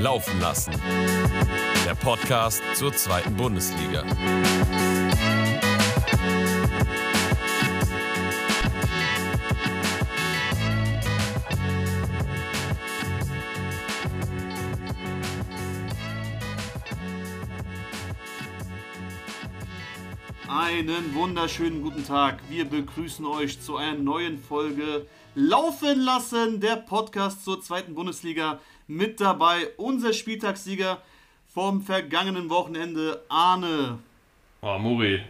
Laufen lassen. Der Podcast zur zweiten Bundesliga. Einen wunderschönen guten Tag. Wir begrüßen euch zu einer neuen Folge Laufen lassen, der Podcast zur zweiten Bundesliga. Mit dabei unser Spieltagssieger vom vergangenen Wochenende, Arne. Oh, Muri,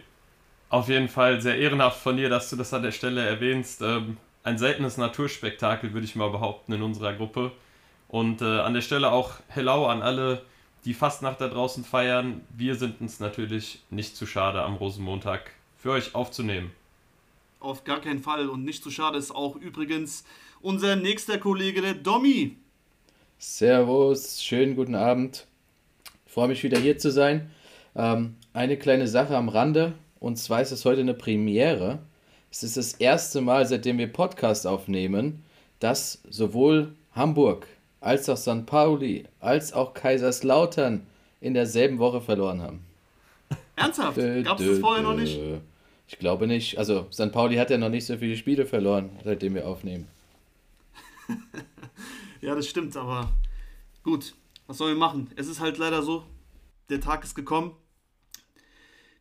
auf jeden Fall sehr ehrenhaft von dir, dass du das an der Stelle erwähnst. Ähm, ein seltenes Naturspektakel, würde ich mal behaupten, in unserer Gruppe. Und äh, an der Stelle auch Hello an alle, die Fastnacht da draußen feiern. Wir sind uns natürlich nicht zu schade, am Rosenmontag für euch aufzunehmen. Auf gar keinen Fall. Und nicht zu schade ist auch übrigens unser nächster Kollege, der Domi. Servus, schönen guten Abend. Ich freue mich wieder hier zu sein. Ähm, eine kleine Sache am Rande, und zwar ist es heute eine Premiere. Es ist das erste Mal, seitdem wir Podcast aufnehmen, dass sowohl Hamburg als auch St. Pauli als auch Kaiserslautern in derselben Woche verloren haben. Ernsthaft? Gab es das vorher noch nicht? Ich glaube nicht. Also St. Pauli hat ja noch nicht so viele Spiele verloren, seitdem wir aufnehmen. ja, das stimmt, aber gut, was sollen wir machen? Es ist halt leider so, der Tag ist gekommen.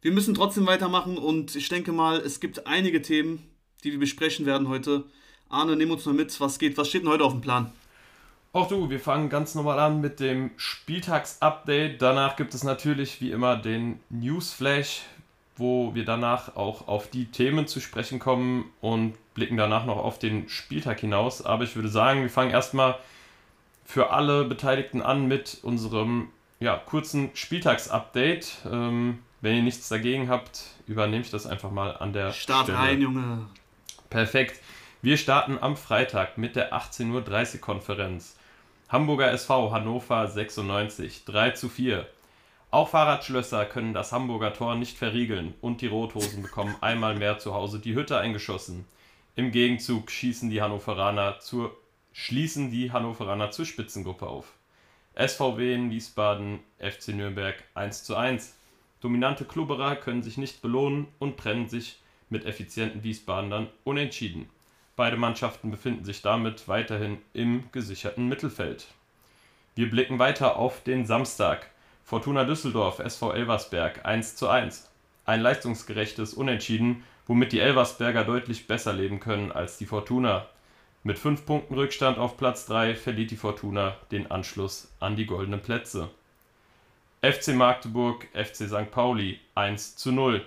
Wir müssen trotzdem weitermachen und ich denke mal, es gibt einige Themen, die wir besprechen werden heute. Arne, nimm uns mal mit, was geht, was steht denn heute auf dem Plan? Auch du, wir fangen ganz normal an mit dem Spieltagsupdate. Danach gibt es natürlich wie immer den Newsflash, wo wir danach auch auf die Themen zu sprechen kommen und blicken danach noch auf den Spieltag hinaus. Aber ich würde sagen, wir fangen erstmal für alle Beteiligten an mit unserem ja, kurzen Spieltagsupdate. Ähm, wenn ihr nichts dagegen habt, übernehme ich das einfach mal an der Start Stelle. rein, Junge. Perfekt. Wir starten am Freitag mit der 18.30 Uhr Konferenz. Hamburger SV Hannover 96 3 zu 4. Auch Fahrradschlösser können das Hamburger Tor nicht verriegeln und die Rothosen bekommen einmal mehr zu Hause die Hütte eingeschossen. Im Gegenzug schießen die Hannoveraner zur, schließen die Hannoveraner zur Spitzengruppe auf. SVW in Wiesbaden, FC Nürnberg 1 zu 1. Dominante Klubberer können sich nicht belohnen und trennen sich mit effizienten Wiesbadenern unentschieden. Beide Mannschaften befinden sich damit weiterhin im gesicherten Mittelfeld. Wir blicken weiter auf den Samstag. Fortuna Düsseldorf, SV Elversberg 1 zu 1. Ein leistungsgerechtes Unentschieden, womit die Elversberger deutlich besser leben können als die Fortuna. Mit 5 Punkten Rückstand auf Platz 3 verliert die Fortuna den Anschluss an die goldenen Plätze. FC Magdeburg, FC St. Pauli 1 zu 0.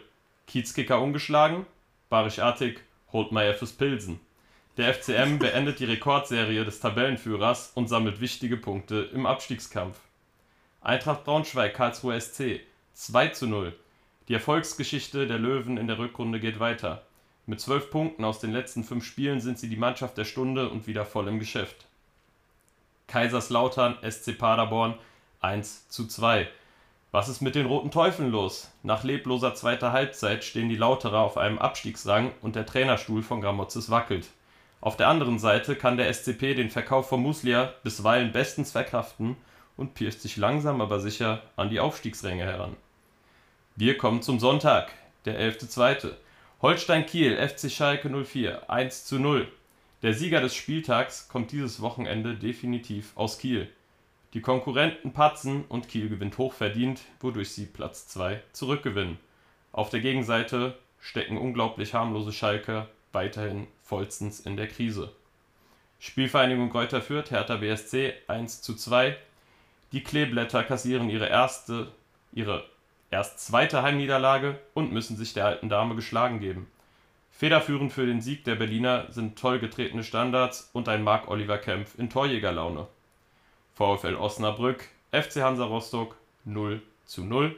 Kiezkicker ungeschlagen, Barisch Attik holt Meier fürs Pilsen. Der FCM beendet die Rekordserie des Tabellenführers und sammelt wichtige Punkte im Abstiegskampf. Eintracht Braunschweig Karlsruhe SC 2 zu 0. Die Erfolgsgeschichte der Löwen in der Rückrunde geht weiter. Mit zwölf Punkten aus den letzten fünf Spielen sind sie die Mannschaft der Stunde und wieder voll im Geschäft. Kaiserslautern SC Paderborn 1 zu 2. Was ist mit den Roten Teufeln los? Nach lebloser zweiter Halbzeit stehen die Lauterer auf einem Abstiegsrang und der Trainerstuhl von Gramozis wackelt. Auf der anderen Seite kann der SCP den Verkauf von Muslia bisweilen bestens verkraften und pirscht sich langsam aber sicher an die Aufstiegsränge heran. Wir kommen zum Sonntag, der 11.2. Holstein Kiel, FC Schalke 04, 1 zu 0. Der Sieger des Spieltags kommt dieses Wochenende definitiv aus Kiel. Die Konkurrenten patzen und Kiel gewinnt hochverdient, wodurch sie Platz 2 zurückgewinnen. Auf der Gegenseite stecken unglaublich harmlose Schalker weiterhin vollstens in der Krise. Spielvereinigung Greuther Fürth, Hertha BSC 1 zu 2. Die Kleeblätter kassieren ihre erste, ihre erst zweite Heimniederlage und müssen sich der alten Dame geschlagen geben. Federführend für den Sieg der Berliner sind toll getretene Standards und ein Marc-Oliver Kempf in Torjägerlaune. VfL Osnabrück, FC Hansa Rostock 0 zu 0.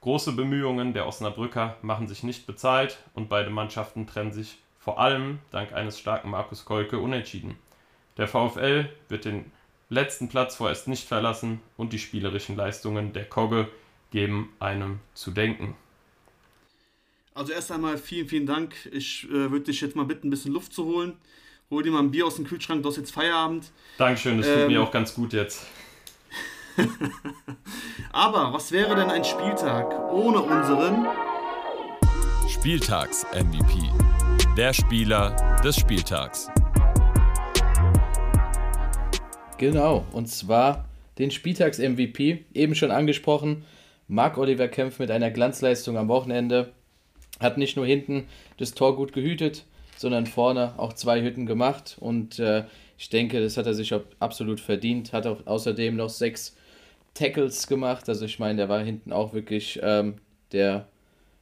Große Bemühungen der Osnabrücker machen sich nicht bezahlt und beide Mannschaften trennen sich vor allem dank eines starken Markus Kolke unentschieden. Der VfL wird den letzten Platz vorerst nicht verlassen und die spielerischen Leistungen der Kogge geben einem zu denken. Also erst einmal vielen, vielen Dank. Ich äh, würde dich jetzt mal bitten, ein bisschen Luft zu holen. Hol dir mal ein Bier aus dem Kühlschrank, du hast jetzt Feierabend. Dankeschön, das ähm, tut mir ähm, auch ganz gut jetzt. Aber was wäre denn ein Spieltag ohne unseren Spieltags-MVP? Der Spieler des Spieltags. Genau, und zwar den Spieltags-MVP, eben schon angesprochen. Marc Oliver kämpft mit einer Glanzleistung am Wochenende. Hat nicht nur hinten das Tor gut gehütet, sondern vorne auch zwei Hütten gemacht. Und äh, ich denke, das hat er sich absolut verdient. Hat auch außerdem noch sechs Tackles gemacht. Also ich meine, der war hinten auch wirklich ähm, der,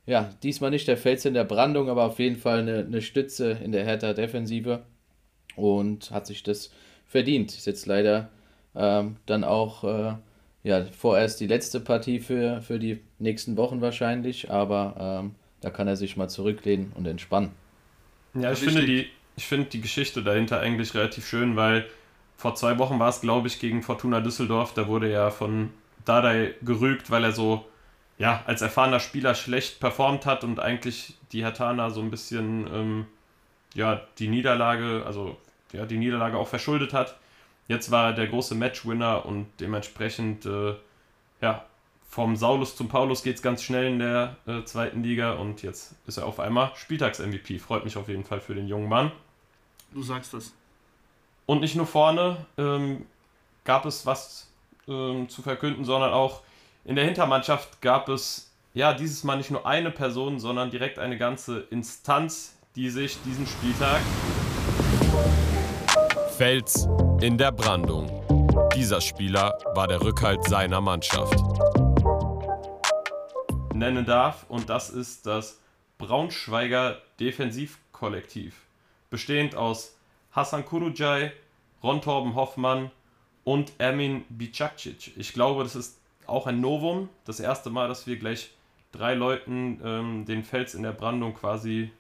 ja, diesmal nicht der Fels in der Brandung, aber auf jeden Fall eine, eine Stütze in der Hertha-Defensive. Und hat sich das verdient. Ist jetzt leider ähm, dann auch äh, ja, vorerst die letzte Partie für, für die nächsten Wochen wahrscheinlich, aber ähm, da kann er sich mal zurücklehnen und entspannen. Ja, ich finde, die, ich finde die Geschichte dahinter eigentlich relativ schön, weil vor zwei Wochen war es, glaube ich, gegen Fortuna Düsseldorf, da wurde ja von Dardai gerügt, weil er so ja, als erfahrener Spieler schlecht performt hat und eigentlich die Hatana so ein bisschen ähm, ja, die Niederlage, also ja, die Niederlage auch verschuldet hat. Jetzt war er der große Matchwinner und dementsprechend, äh, ja, vom Saulus zum Paulus geht es ganz schnell in der äh, zweiten Liga und jetzt ist er auf einmal Spieltags-MVP. Freut mich auf jeden Fall für den jungen Mann. Du sagst das. Und nicht nur vorne ähm, gab es was ähm, zu verkünden, sondern auch in der Hintermannschaft gab es ja dieses Mal nicht nur eine Person, sondern direkt eine ganze Instanz, die sich diesen Spieltag Fels in der Brandung. Dieser Spieler war der Rückhalt seiner Mannschaft. Nennen darf und das ist das Braunschweiger Defensivkollektiv, bestehend aus Hassan Kurujay, Ron Torben Hoffmann und Ermin Bicakcic. Ich glaube, das ist auch ein Novum, das erste Mal, dass wir gleich drei Leuten ähm, den Fels in der Brandung quasi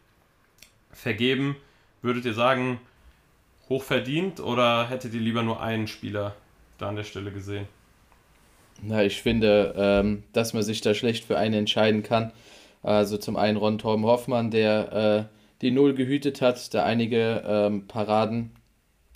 vergeben. Würdet ihr sagen, hoch verdient oder hättet ihr lieber nur einen Spieler da an der Stelle gesehen? Na, ich finde, ähm, dass man sich da schlecht für einen entscheiden kann. Also zum einen Ron Torben Hoffmann, der äh, die Null gehütet hat, der einige ähm, Paraden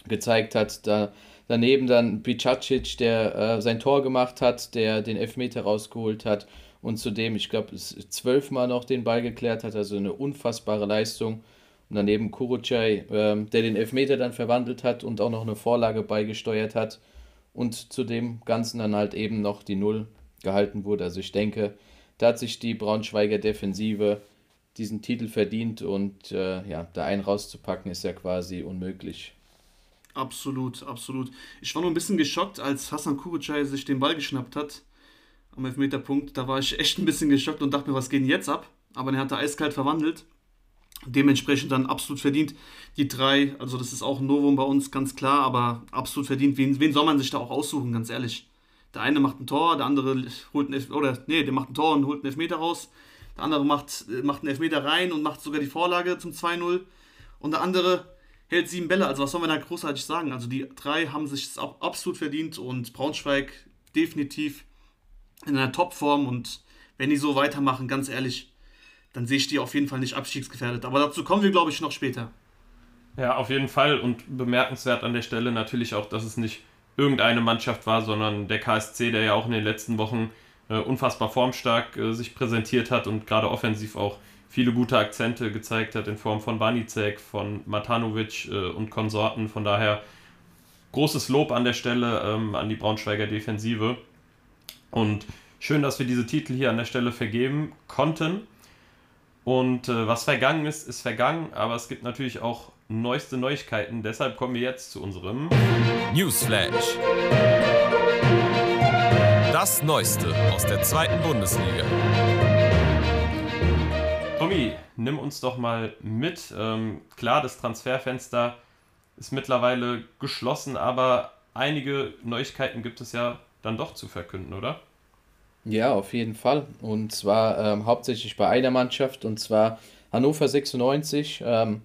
gezeigt hat. Da, daneben dann Bicacic, der äh, sein Tor gemacht hat, der den Elfmeter rausgeholt hat und zudem, ich glaube, zwölfmal noch den Ball geklärt hat. Also eine unfassbare Leistung. Und daneben Kurucay, ähm, der den Elfmeter dann verwandelt hat und auch noch eine Vorlage beigesteuert hat. Und zu dem Ganzen dann halt eben noch die Null gehalten wurde. Also ich denke, da hat sich die Braunschweiger Defensive diesen Titel verdient und äh, ja, da einen rauszupacken ist ja quasi unmöglich. Absolut, absolut. Ich war nur ein bisschen geschockt, als Hassan Kurucay sich den Ball geschnappt hat am Elfmeterpunkt. Da war ich echt ein bisschen geschockt und dachte mir, was geht denn jetzt ab? Aber er hat da eiskalt verwandelt. Dementsprechend dann absolut verdient die drei. Also das ist auch ein Novum bei uns, ganz klar, aber absolut verdient. Wen, wen soll man sich da auch aussuchen, ganz ehrlich? Der eine macht ein Tor, der andere holt Elf oder nee, der macht ein Tor und holt einen Elfmeter raus. Der andere macht, macht einen Elfmeter rein und macht sogar die Vorlage zum 2-0. Und der andere hält sieben Bälle. Also was soll man da großartig sagen? Also die drei haben sich das absolut verdient und Braunschweig definitiv in einer Topform und wenn die so weitermachen, ganz ehrlich, dann sehe ich die auf jeden Fall nicht abstiegsgefährdet. Aber dazu kommen wir, glaube ich, noch später. Ja, auf jeden Fall. Und bemerkenswert an der Stelle natürlich auch, dass es nicht irgendeine Mannschaft war, sondern der KSC, der ja auch in den letzten Wochen äh, unfassbar formstark äh, sich präsentiert hat und gerade offensiv auch viele gute Akzente gezeigt hat in Form von Banicek, von Matanovic äh, und Konsorten. Von daher großes Lob an der Stelle ähm, an die Braunschweiger Defensive. Und schön, dass wir diese Titel hier an der Stelle vergeben konnten. Und äh, was vergangen ist, ist vergangen, aber es gibt natürlich auch neueste Neuigkeiten. Deshalb kommen wir jetzt zu unserem Newsflash. Das Neueste aus der zweiten Bundesliga. Tommy, nimm uns doch mal mit. Ähm, klar, das Transferfenster ist mittlerweile geschlossen, aber einige Neuigkeiten gibt es ja dann doch zu verkünden, oder? Ja, auf jeden Fall. Und zwar ähm, hauptsächlich bei einer Mannschaft, und zwar Hannover 96. Ähm,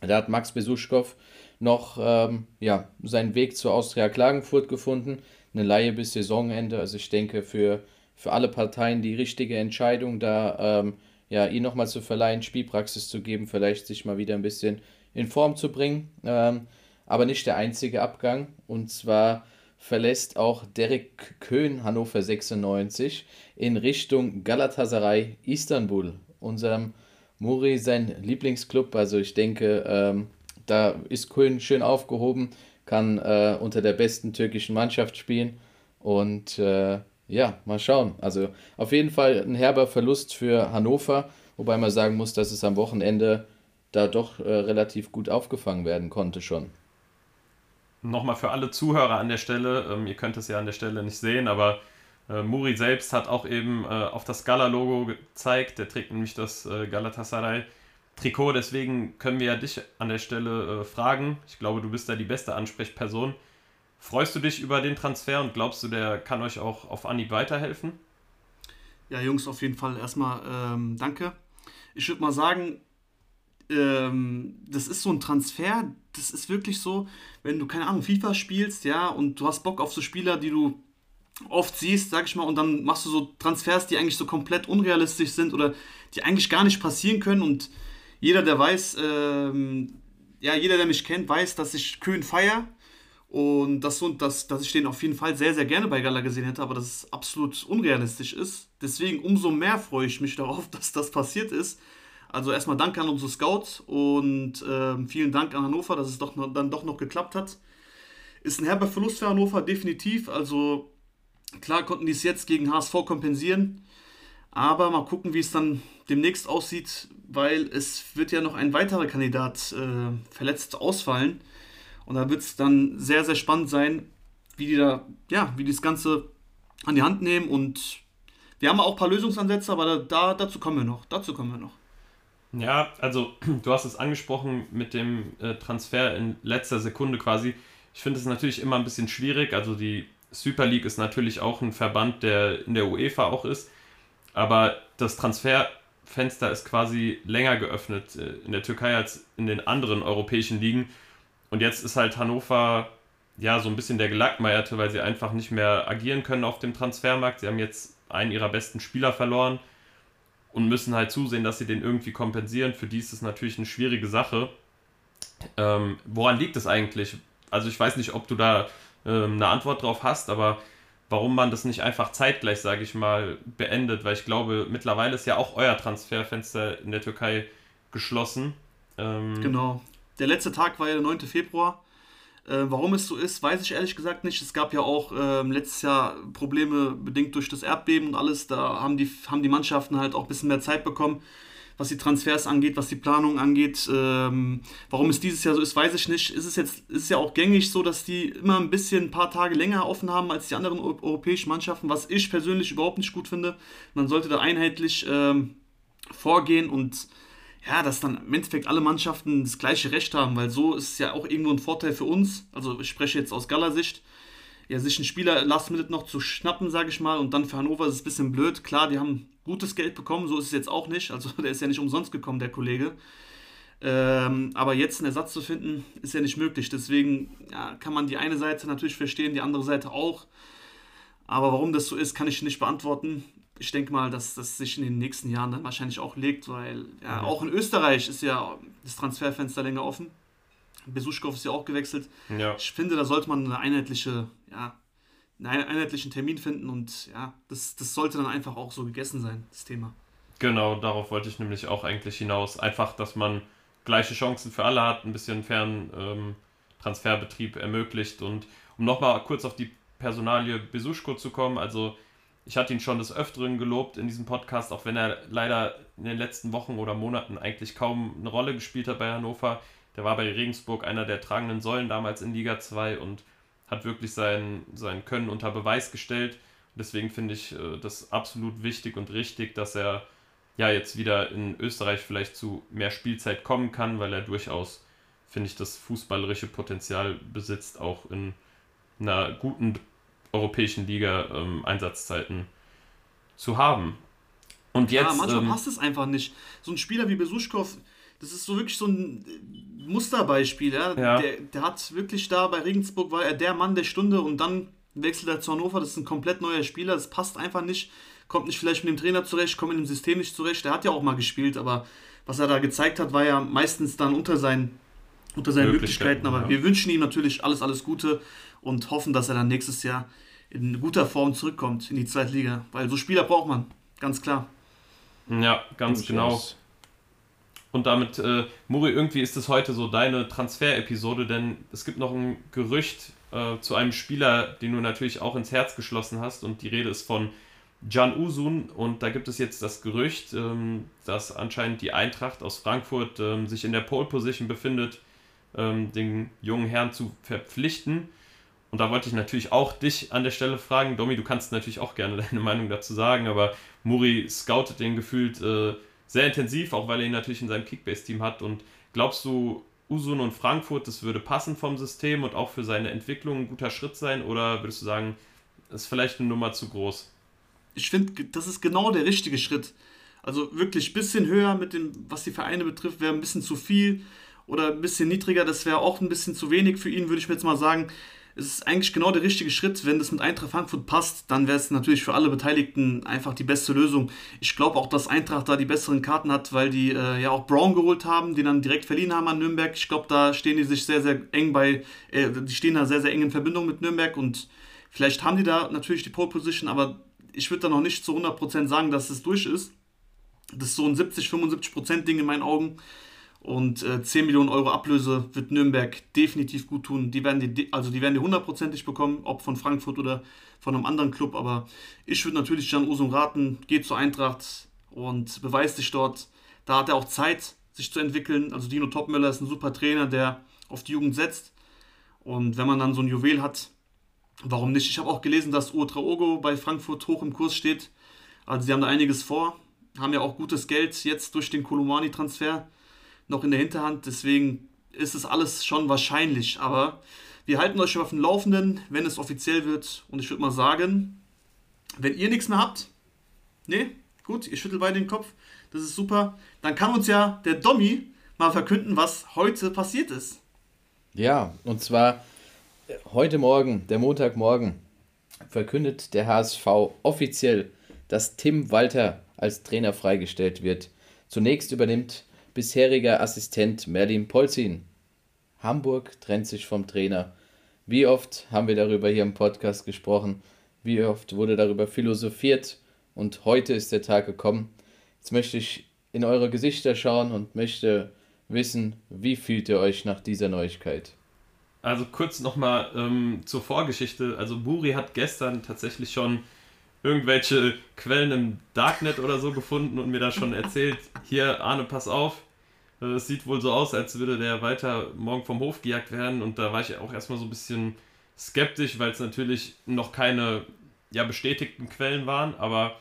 da hat Max Besuschkow noch ähm, ja, seinen Weg zur Austria Klagenfurt gefunden. Eine Laie bis Saisonende. Also ich denke für, für alle Parteien die richtige Entscheidung, da ähm, ja, ihn nochmal zu verleihen, Spielpraxis zu geben, vielleicht sich mal wieder ein bisschen in Form zu bringen. Ähm, aber nicht der einzige Abgang. Und zwar verlässt auch Derek Köhn Hannover 96 in Richtung Galatasaray Istanbul, unserem Muri sein Lieblingsclub. Also ich denke, ähm, da ist Köhn schön aufgehoben, kann äh, unter der besten türkischen Mannschaft spielen und äh, ja, mal schauen. Also auf jeden Fall ein herber Verlust für Hannover, wobei man sagen muss, dass es am Wochenende da doch äh, relativ gut aufgefangen werden konnte schon. Nochmal für alle Zuhörer an der Stelle, ähm, ihr könnt es ja an der Stelle nicht sehen, aber äh, Muri selbst hat auch eben äh, auf das Gala-Logo gezeigt, der trägt nämlich das äh, Galatasaray-Trikot, deswegen können wir ja dich an der Stelle äh, fragen. Ich glaube, du bist da die beste Ansprechperson. Freust du dich über den Transfer und glaubst du, der kann euch auch auf Anhieb weiterhelfen? Ja, Jungs, auf jeden Fall erstmal ähm, danke. Ich würde mal sagen, ähm, das ist so ein Transfer, das ist wirklich so, wenn du, keine Ahnung, FIFA spielst, ja, und du hast Bock auf so Spieler, die du oft siehst, sag ich mal, und dann machst du so Transfers, die eigentlich so komplett unrealistisch sind oder die eigentlich gar nicht passieren können und jeder, der weiß, ähm, ja, jeder, der mich kennt, weiß, dass ich Köhn feier und das so, dass, dass ich den auf jeden Fall sehr, sehr gerne bei Gala gesehen hätte, aber dass es absolut unrealistisch ist. Deswegen umso mehr freue ich mich darauf, dass das passiert ist. Also erstmal danke an unsere Scouts und äh, vielen Dank an Hannover, dass es doch noch, dann doch noch geklappt hat. Ist ein herber Verlust für Hannover, definitiv. Also klar konnten die es jetzt gegen HSV kompensieren. Aber mal gucken, wie es dann demnächst aussieht, weil es wird ja noch ein weiterer Kandidat äh, verletzt ausfallen. Und da wird es dann sehr, sehr spannend sein, wie die da, ja, wie die das Ganze an die Hand nehmen. Und wir haben auch ein paar Lösungsansätze, aber da, da, dazu kommen wir noch. Dazu kommen wir noch. Ja, also du hast es angesprochen mit dem äh, Transfer in letzter Sekunde quasi. Ich finde es natürlich immer ein bisschen schwierig. Also die Super League ist natürlich auch ein Verband, der in der UEFA auch ist. Aber das Transferfenster ist quasi länger geöffnet äh, in der Türkei als in den anderen europäischen Ligen. Und jetzt ist halt Hannover ja so ein bisschen der Gelackmeierte, weil sie einfach nicht mehr agieren können auf dem Transfermarkt. Sie haben jetzt einen ihrer besten Spieler verloren und müssen halt zusehen, dass sie den irgendwie kompensieren. Für die ist es natürlich eine schwierige Sache. Ähm, woran liegt es eigentlich? Also ich weiß nicht, ob du da ähm, eine Antwort drauf hast, aber warum man das nicht einfach zeitgleich, sage ich mal, beendet, weil ich glaube, mittlerweile ist ja auch euer Transferfenster in der Türkei geschlossen. Ähm, genau. Der letzte Tag war ja der 9. Februar. Äh, warum es so ist, weiß ich ehrlich gesagt nicht. Es gab ja auch äh, letztes Jahr Probleme bedingt durch das Erdbeben und alles. Da haben die, haben die Mannschaften halt auch ein bisschen mehr Zeit bekommen, was die Transfers angeht, was die Planung angeht. Ähm, warum es dieses Jahr so ist, weiß ich nicht. Ist es jetzt ist ja auch gängig so, dass die immer ein bisschen ein paar Tage länger offen haben als die anderen europäischen Mannschaften, was ich persönlich überhaupt nicht gut finde. Man sollte da einheitlich ähm, vorgehen und ja, dass dann im Endeffekt alle Mannschaften das gleiche Recht haben, weil so ist es ja auch irgendwo ein Vorteil für uns. Also ich spreche jetzt aus Gala-Sicht. Ja, sich einen Spieler last minute noch zu schnappen, sage ich mal, und dann für Hannover ist es ein bisschen blöd. Klar, die haben gutes Geld bekommen, so ist es jetzt auch nicht. Also der ist ja nicht umsonst gekommen, der Kollege. Ähm, aber jetzt einen Ersatz zu finden, ist ja nicht möglich. Deswegen ja, kann man die eine Seite natürlich verstehen, die andere Seite auch. Aber warum das so ist, kann ich nicht beantworten ich denke mal, dass das sich in den nächsten Jahren dann wahrscheinlich auch legt, weil ja, auch in Österreich ist ja das Transferfenster länger offen. Besuschkow ist ja auch gewechselt. Ja. Ich finde, da sollte man eine einheitliche, ja, einen einheitlichen Termin finden und ja, das, das sollte dann einfach auch so gegessen sein, das Thema. Genau, darauf wollte ich nämlich auch eigentlich hinaus. Einfach, dass man gleiche Chancen für alle hat, ein bisschen fairen ähm, Transferbetrieb ermöglicht. Und um nochmal kurz auf die Personalie Besuschko zu kommen, also ich hatte ihn schon des Öfteren gelobt in diesem Podcast, auch wenn er leider in den letzten Wochen oder Monaten eigentlich kaum eine Rolle gespielt hat bei Hannover. Der war bei Regensburg einer der tragenden Säulen damals in Liga 2 und hat wirklich sein, sein Können unter Beweis gestellt. Deswegen finde ich äh, das absolut wichtig und richtig, dass er ja jetzt wieder in Österreich vielleicht zu mehr Spielzeit kommen kann, weil er durchaus, finde ich, das fußballerische Potenzial besitzt, auch in einer guten europäischen Liga ähm, Einsatzzeiten zu haben. Und jetzt. Ja, manchmal ähm, passt es einfach nicht. So ein Spieler wie Besuschkow, das ist so wirklich so ein Musterbeispiel. Ja? ja. Der, der hat wirklich da bei Regensburg war er der Mann der Stunde und dann wechselt er zu Hannover. Das ist ein komplett neuer Spieler. Das passt einfach nicht. Kommt nicht vielleicht mit dem Trainer zurecht, kommt mit dem System nicht zurecht. Der hat ja auch mal gespielt, aber was er da gezeigt hat, war ja meistens dann unter seinen unter seinen Möglichkeiten. Aber ja. wir wünschen ihm natürlich alles, alles Gute und hoffen, dass er dann nächstes Jahr in guter Form zurückkommt in die zweite Liga. Weil so Spieler braucht man, ganz klar. Ja, ganz genau. Und damit, äh, Muri, irgendwie ist es heute so deine Transfer-Episode, denn es gibt noch ein Gerücht äh, zu einem Spieler, den du natürlich auch ins Herz geschlossen hast. Und die Rede ist von Can Usun. Und da gibt es jetzt das Gerücht, ähm, dass anscheinend die Eintracht aus Frankfurt ähm, sich in der Pole-Position befindet, ähm, den jungen Herrn zu verpflichten. Und da wollte ich natürlich auch dich an der Stelle fragen. Domi, du kannst natürlich auch gerne deine Meinung dazu sagen, aber Muri scoutet den gefühlt äh, sehr intensiv, auch weil er ihn natürlich in seinem Kickbase-Team hat. Und glaubst du, Usun und Frankfurt, das würde passen vom System und auch für seine Entwicklung ein guter Schritt sein? Oder würdest du sagen, ist vielleicht eine Nummer zu groß? Ich finde, das ist genau der richtige Schritt. Also wirklich ein bisschen höher mit dem, was die Vereine betrifft, wäre ein bisschen zu viel oder ein bisschen niedriger, das wäre auch ein bisschen zu wenig für ihn, würde ich mir jetzt mal sagen es ist eigentlich genau der richtige Schritt. Wenn das mit Eintracht Frankfurt passt, dann wäre es natürlich für alle Beteiligten einfach die beste Lösung. Ich glaube auch, dass Eintracht da die besseren Karten hat, weil die äh, ja auch Brown geholt haben, den dann direkt verliehen haben an Nürnberg. Ich glaube, da stehen die sich sehr, sehr eng bei, äh, die stehen da sehr, sehr eng in Verbindung mit Nürnberg und vielleicht haben die da natürlich die Pole Position, aber ich würde da noch nicht zu 100% sagen, dass es durch ist. Das ist so ein 70-75% Ding in meinen Augen. Und äh, 10 Millionen Euro Ablöse wird Nürnberg definitiv gut tun. Die werden die, also die werden die hundertprozentig bekommen, ob von Frankfurt oder von einem anderen Club. Aber ich würde natürlich Jan Usum raten, geht zur Eintracht und beweist sich dort. Da hat er auch Zeit, sich zu entwickeln. Also Dino Topmöller ist ein super Trainer, der auf die Jugend setzt. Und wenn man dann so ein Juwel hat, warum nicht? Ich habe auch gelesen, dass Ogo bei Frankfurt hoch im Kurs steht. Also sie haben da einiges vor, haben ja auch gutes Geld jetzt durch den Kolumani-Transfer noch in der Hinterhand. Deswegen ist es alles schon wahrscheinlich. Aber wir halten euch auf dem Laufenden, wenn es offiziell wird. Und ich würde mal sagen, wenn ihr nichts mehr habt, ne, gut, ihr schüttelt beide den Kopf, das ist super. Dann kann uns ja der Dommy mal verkünden, was heute passiert ist. Ja, und zwar äh, heute Morgen, der Montagmorgen, verkündet der HSV offiziell, dass Tim Walter als Trainer freigestellt wird. Zunächst übernimmt bisheriger Assistent Merlin Polzin. Hamburg trennt sich vom Trainer. Wie oft haben wir darüber hier im Podcast gesprochen? Wie oft wurde darüber philosophiert? Und heute ist der Tag gekommen. Jetzt möchte ich in eure Gesichter schauen und möchte wissen, wie fühlt ihr euch nach dieser Neuigkeit? Also kurz nochmal ähm, zur Vorgeschichte. Also Buri hat gestern tatsächlich schon irgendwelche Quellen im Darknet oder so gefunden und mir da schon erzählt, hier Arne, pass auf, äh, es sieht wohl so aus, als würde der weiter morgen vom Hof gejagt werden. Und da war ich auch erstmal so ein bisschen skeptisch, weil es natürlich noch keine ja, bestätigten Quellen waren, aber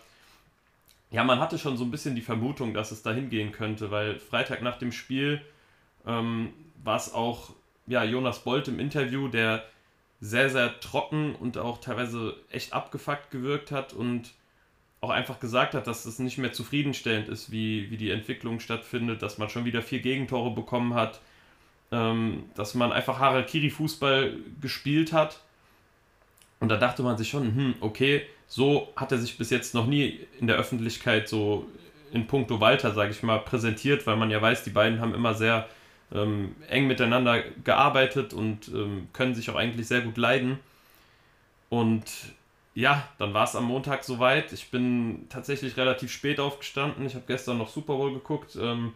ja, man hatte schon so ein bisschen die Vermutung, dass es dahin gehen könnte, weil Freitag nach dem Spiel ähm, war es auch ja, Jonas Bolt im Interview, der sehr, sehr trocken und auch teilweise echt abgefuckt gewirkt hat und auch einfach gesagt hat, dass es nicht mehr zufriedenstellend ist, wie, wie die Entwicklung stattfindet, dass man schon wieder vier Gegentore bekommen hat, ähm, dass man einfach Harakiri-Fußball gespielt hat. Und da dachte man sich schon, hm, okay, so hat er sich bis jetzt noch nie in der Öffentlichkeit so in puncto Walter, sage ich mal, präsentiert, weil man ja weiß, die beiden haben immer sehr ähm, eng miteinander gearbeitet und ähm, können sich auch eigentlich sehr gut leiden. Und ja, dann war es am Montag soweit. Ich bin tatsächlich relativ spät aufgestanden. Ich habe gestern noch Super Bowl geguckt ähm,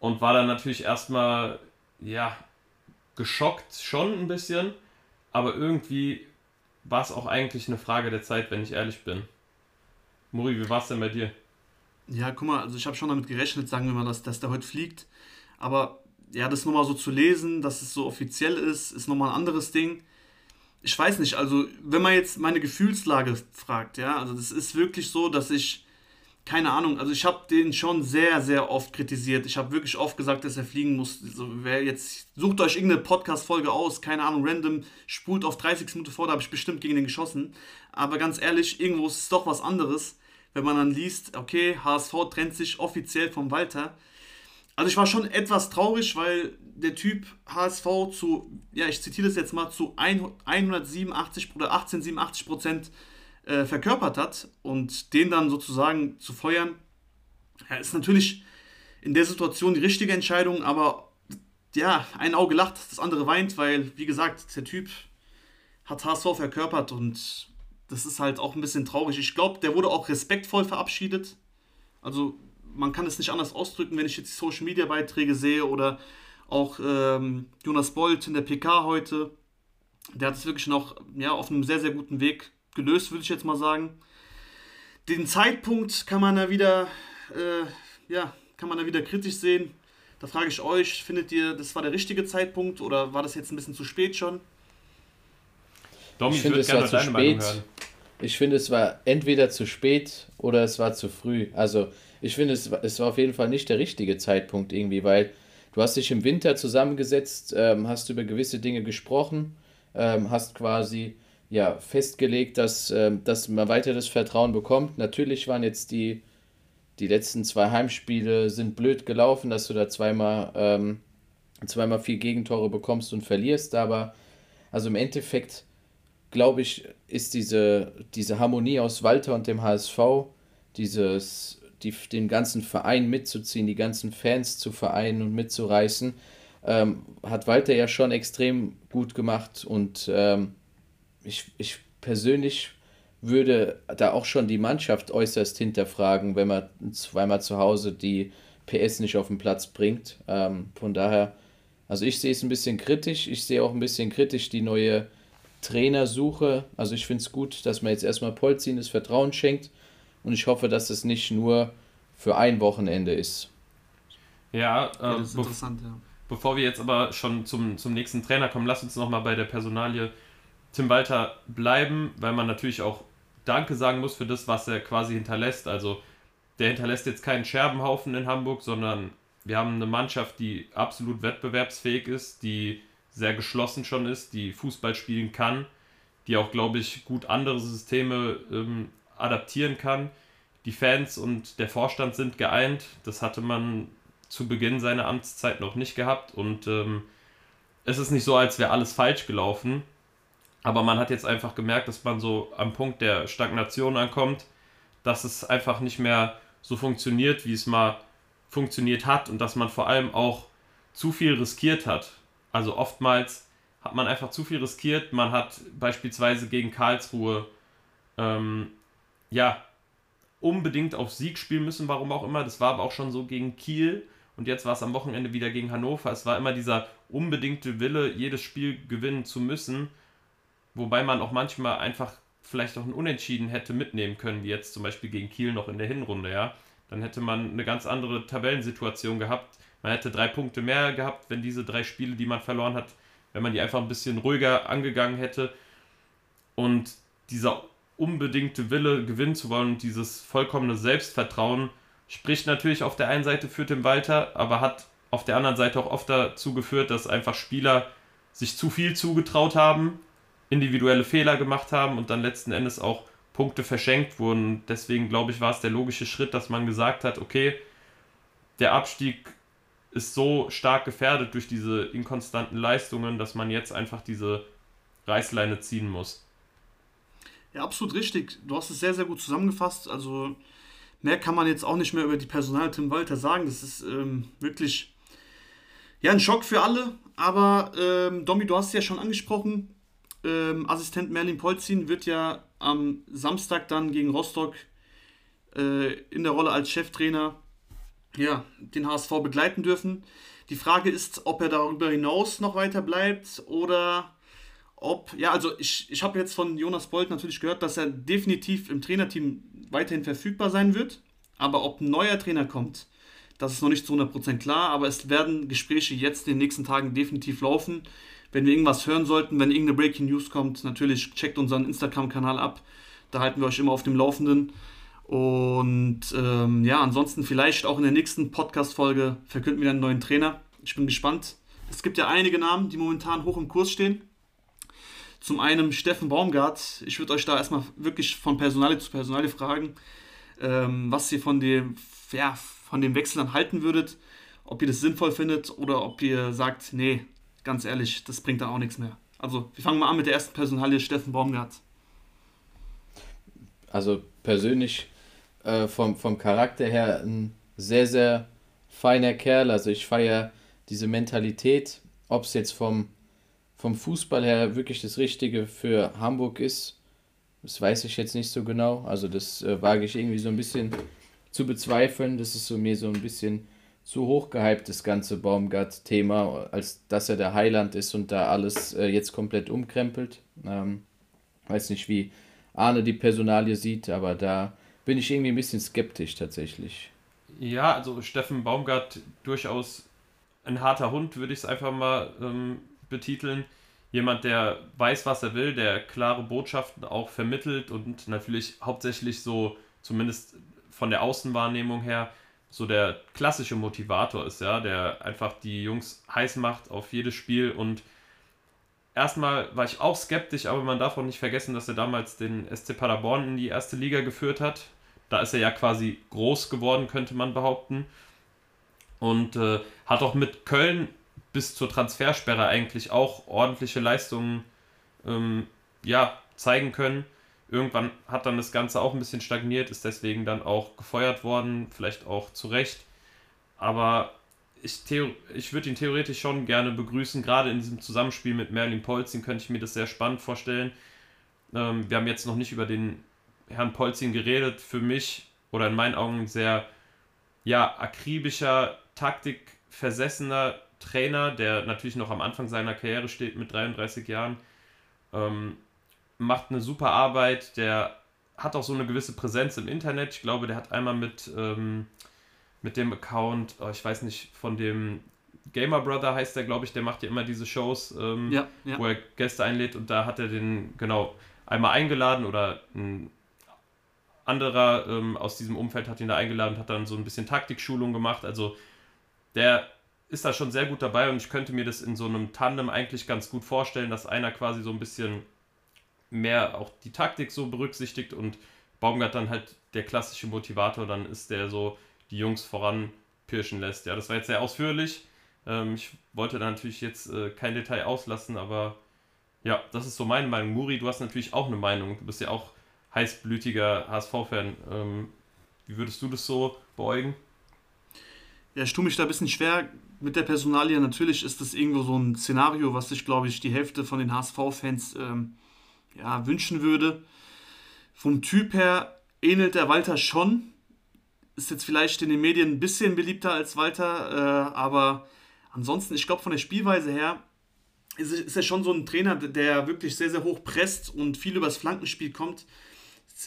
und war dann natürlich erstmal, ja, geschockt schon ein bisschen. Aber irgendwie war es auch eigentlich eine Frage der Zeit, wenn ich ehrlich bin. Muri, wie war es denn bei dir? Ja, guck mal, also ich habe schon damit gerechnet, sagen wir mal, dass, dass der heute fliegt. Aber ja, das nochmal so zu lesen, dass es so offiziell ist, ist nochmal ein anderes Ding. Ich weiß nicht, also wenn man jetzt meine Gefühlslage fragt, ja, also das ist wirklich so, dass ich, keine Ahnung, also ich habe den schon sehr, sehr oft kritisiert. Ich habe wirklich oft gesagt, dass er fliegen muss. Also wer jetzt, sucht euch irgendeine Podcast-Folge aus, keine Ahnung, random, spult auf 30 Minuten vor, da habe ich bestimmt gegen den geschossen. Aber ganz ehrlich, irgendwo ist es doch was anderes, wenn man dann liest, okay, HSV trennt sich offiziell vom Walter also ich war schon etwas traurig, weil der Typ HSV zu, ja, ich zitiere das jetzt mal, zu 187 oder 1887 Prozent äh, verkörpert hat und den dann sozusagen zu feuern, ja, ist natürlich in der Situation die richtige Entscheidung, aber ja, ein Auge lacht, das andere weint, weil, wie gesagt, der Typ hat HSV verkörpert und das ist halt auch ein bisschen traurig. Ich glaube, der wurde auch respektvoll verabschiedet. Also man kann es nicht anders ausdrücken, wenn ich jetzt Social Media Beiträge sehe oder auch ähm, Jonas Bolt in der PK heute. Der hat es wirklich noch ja, auf einem sehr, sehr guten Weg gelöst, würde ich jetzt mal sagen. Den Zeitpunkt kann man da wieder, äh, ja, kann man da wieder kritisch sehen. Da frage ich euch, findet ihr, das war der richtige Zeitpunkt oder war das jetzt ein bisschen zu spät schon? Domi, ich finde, es war zu spät. Ich finde, es war entweder zu spät oder es war zu früh. Also, ich finde, es, es war auf jeden Fall nicht der richtige Zeitpunkt irgendwie, weil du hast dich im Winter zusammengesetzt, ähm, hast über gewisse Dinge gesprochen, ähm, hast quasi ja, festgelegt, dass, ähm, dass man weiter das Vertrauen bekommt. Natürlich waren jetzt die, die letzten zwei Heimspiele sind blöd gelaufen, dass du da zweimal, ähm, zweimal vier Gegentore bekommst und verlierst, aber also im Endeffekt glaube ich, ist diese, diese Harmonie aus Walter und dem HSV, dieses, die, den ganzen Verein mitzuziehen, die ganzen Fans zu vereinen und mitzureißen, ähm, hat Walter ja schon extrem gut gemacht und ähm, ich, ich persönlich würde da auch schon die Mannschaft äußerst hinterfragen, wenn man zweimal zu Hause die PS nicht auf den Platz bringt. Ähm, von daher, also ich sehe es ein bisschen kritisch. Ich sehe auch ein bisschen kritisch die neue Trainersuche. Also ich finde es gut, dass man jetzt erstmal Polzin das Vertrauen schenkt und ich hoffe, dass es nicht nur für ein Wochenende ist. Ja, äh, ja das ist interessant, ja. Bevor wir jetzt aber schon zum, zum nächsten Trainer kommen, lass uns nochmal bei der Personalie Tim Walter bleiben, weil man natürlich auch Danke sagen muss für das, was er quasi hinterlässt. Also der hinterlässt jetzt keinen Scherbenhaufen in Hamburg, sondern wir haben eine Mannschaft, die absolut wettbewerbsfähig ist, die sehr geschlossen schon ist, die Fußball spielen kann, die auch, glaube ich, gut andere Systeme ähm, adaptieren kann. Die Fans und der Vorstand sind geeint. Das hatte man zu Beginn seiner Amtszeit noch nicht gehabt. Und ähm, es ist nicht so, als wäre alles falsch gelaufen. Aber man hat jetzt einfach gemerkt, dass man so am Punkt der Stagnation ankommt, dass es einfach nicht mehr so funktioniert, wie es mal funktioniert hat und dass man vor allem auch zu viel riskiert hat. Also oftmals hat man einfach zu viel riskiert. Man hat beispielsweise gegen Karlsruhe ähm, ja unbedingt auf Sieg spielen müssen, warum auch immer. Das war aber auch schon so gegen Kiel und jetzt war es am Wochenende wieder gegen Hannover. Es war immer dieser unbedingte Wille, jedes Spiel gewinnen zu müssen, wobei man auch manchmal einfach vielleicht auch ein Unentschieden hätte mitnehmen können, wie jetzt zum Beispiel gegen Kiel noch in der Hinrunde, ja. Dann hätte man eine ganz andere Tabellensituation gehabt man hätte drei Punkte mehr gehabt, wenn diese drei Spiele, die man verloren hat, wenn man die einfach ein bisschen ruhiger angegangen hätte. Und dieser unbedingte Wille, gewinnen zu wollen und dieses vollkommene Selbstvertrauen spricht natürlich auf der einen Seite für den Walter, aber hat auf der anderen Seite auch oft dazu geführt, dass einfach Spieler sich zu viel zugetraut haben, individuelle Fehler gemacht haben und dann letzten Endes auch Punkte verschenkt wurden. Deswegen glaube ich, war es der logische Schritt, dass man gesagt hat, okay, der Abstieg ist so stark gefährdet durch diese inkonstanten Leistungen, dass man jetzt einfach diese Reißleine ziehen muss. Ja, absolut richtig. Du hast es sehr, sehr gut zusammengefasst. Also mehr kann man jetzt auch nicht mehr über die Personal Tim Walter sagen. Das ist ähm, wirklich ja, ein Schock für alle. Aber ähm, Domi, du hast es ja schon angesprochen. Ähm, Assistent Merlin Polzin wird ja am Samstag dann gegen Rostock äh, in der Rolle als Cheftrainer ja, den HSV begleiten dürfen. Die Frage ist, ob er darüber hinaus noch weiter bleibt oder ob, ja, also ich, ich habe jetzt von Jonas Bolt natürlich gehört, dass er definitiv im Trainerteam weiterhin verfügbar sein wird. Aber ob ein neuer Trainer kommt, das ist noch nicht zu 100% klar. Aber es werden Gespräche jetzt in den nächsten Tagen definitiv laufen. Wenn wir irgendwas hören sollten, wenn irgendeine Breaking News kommt, natürlich checkt unseren Instagram-Kanal ab. Da halten wir euch immer auf dem Laufenden. Und ähm, ja, ansonsten vielleicht auch in der nächsten Podcast-Folge verkünden wir einen neuen Trainer. Ich bin gespannt. Es gibt ja einige Namen, die momentan hoch im Kurs stehen. Zum einen Steffen Baumgart. Ich würde euch da erstmal wirklich von Personale zu Personale fragen, ähm, was ihr von dem, ja, von dem Wechsel dann halten würdet. Ob ihr das sinnvoll findet oder ob ihr sagt, nee, ganz ehrlich, das bringt dann auch nichts mehr. Also, wir fangen mal an mit der ersten Personalie, Steffen Baumgart. Also persönlich äh, vom, vom Charakter her ein sehr, sehr feiner Kerl. Also ich feiere diese Mentalität, ob es jetzt vom, vom Fußball her wirklich das Richtige für Hamburg ist, das weiß ich jetzt nicht so genau. Also das äh, wage ich irgendwie so ein bisschen zu bezweifeln. Das ist so mir so ein bisschen zu hoch gehypt, das ganze Baumgart-Thema, als dass er der Heiland ist und da alles äh, jetzt komplett umkrempelt. Ähm, weiß nicht, wie Arne die Personalie sieht, aber da bin ich irgendwie ein bisschen skeptisch tatsächlich. Ja, also Steffen Baumgart durchaus ein harter Hund, würde ich es einfach mal ähm, betiteln. Jemand, der weiß, was er will, der klare Botschaften auch vermittelt und natürlich hauptsächlich so, zumindest von der Außenwahrnehmung her, so der klassische Motivator ist, ja, der einfach die Jungs heiß macht auf jedes Spiel und erstmal war ich auch skeptisch, aber man darf auch nicht vergessen, dass er damals den SC Paderborn in die erste Liga geführt hat. Da ist er ja quasi groß geworden, könnte man behaupten. Und äh, hat auch mit Köln bis zur Transfersperre eigentlich auch ordentliche Leistungen ähm, ja, zeigen können. Irgendwann hat dann das Ganze auch ein bisschen stagniert, ist deswegen dann auch gefeuert worden, vielleicht auch zu Recht. Aber ich, ich würde ihn theoretisch schon gerne begrüßen, gerade in diesem Zusammenspiel mit Merlin Polzin könnte ich mir das sehr spannend vorstellen. Ähm, wir haben jetzt noch nicht über den Herrn Polzin geredet. Für mich oder in meinen Augen sehr ja, akribischer, taktikversessener Trainer, der natürlich noch am Anfang seiner Karriere steht mit 33 Jahren. Ähm, macht eine super Arbeit, der hat auch so eine gewisse Präsenz im Internet. Ich glaube, der hat einmal mit, ähm, mit dem Account, oh, ich weiß nicht, von dem Gamer Brother heißt der, glaube ich, der macht ja immer diese Shows, ähm, ja, ja. wo er Gäste einlädt und da hat er den, genau, einmal eingeladen oder ein anderer ähm, aus diesem Umfeld hat ihn da eingeladen und hat dann so ein bisschen Taktikschulung gemacht. Also der ist da schon sehr gut dabei und ich könnte mir das in so einem Tandem eigentlich ganz gut vorstellen, dass einer quasi so ein bisschen mehr auch die Taktik so berücksichtigt und Baumgart dann halt der klassische Motivator dann ist, der so die Jungs voranpirschen lässt. Ja, das war jetzt sehr ausführlich. Ähm, ich wollte da natürlich jetzt äh, kein Detail auslassen, aber ja, das ist so meine Meinung. Muri, du hast natürlich auch eine Meinung. Du bist ja auch heißblütiger HSV-Fan. Ähm, wie würdest du das so beäugen? Ja, ich tue mich da ein bisschen schwer mit der Personalie. Natürlich ist das irgendwo so ein Szenario, was sich, glaube ich, die Hälfte von den HSV-Fans ähm, ja, wünschen würde. Vom Typ her ähnelt der Walter schon. Ist jetzt vielleicht in den Medien ein bisschen beliebter als Walter, äh, aber ansonsten, ich glaube, von der Spielweise her ist, ist er schon so ein Trainer, der wirklich sehr, sehr hoch presst und viel übers Flankenspiel kommt.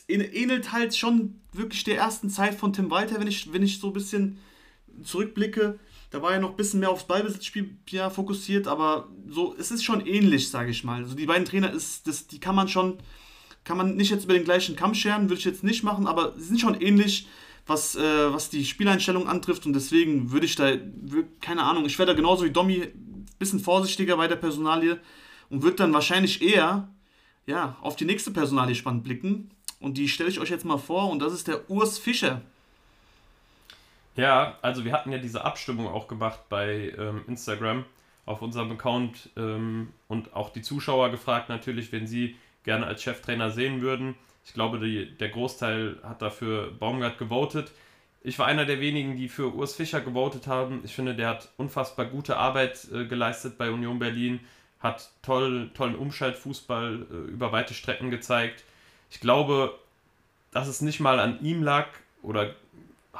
Ähnelt halt schon wirklich der ersten Zeit von Tim Walter, wenn ich, wenn ich so ein bisschen zurückblicke. Da war er noch ein bisschen mehr aufs Ballbesitzspiel ja, fokussiert, aber so, es ist schon ähnlich, sage ich mal. Also die beiden Trainer ist, das, die kann man schon, kann man nicht jetzt über den gleichen Kamm scheren, würde ich jetzt nicht machen, aber sie sind schon ähnlich, was, äh, was die Spieleinstellung antrifft und deswegen würde ich da, keine Ahnung, ich wäre da genauso wie Domi ein bisschen vorsichtiger bei der Personalie und würde dann wahrscheinlich eher ja, auf die nächste Personalie spannend blicken und die stelle ich euch jetzt mal vor und das ist der Urs Fischer. Ja, also wir hatten ja diese Abstimmung auch gemacht bei ähm, Instagram auf unserem Account ähm, und auch die Zuschauer gefragt natürlich, wenn sie gerne als Cheftrainer sehen würden. Ich glaube, die, der Großteil hat dafür Baumgart gewotet. Ich war einer der wenigen, die für Urs Fischer gewotet haben. Ich finde, der hat unfassbar gute Arbeit äh, geleistet bei Union Berlin, hat toll, tollen Umschaltfußball äh, über weite Strecken gezeigt. Ich glaube, dass es nicht mal an ihm lag oder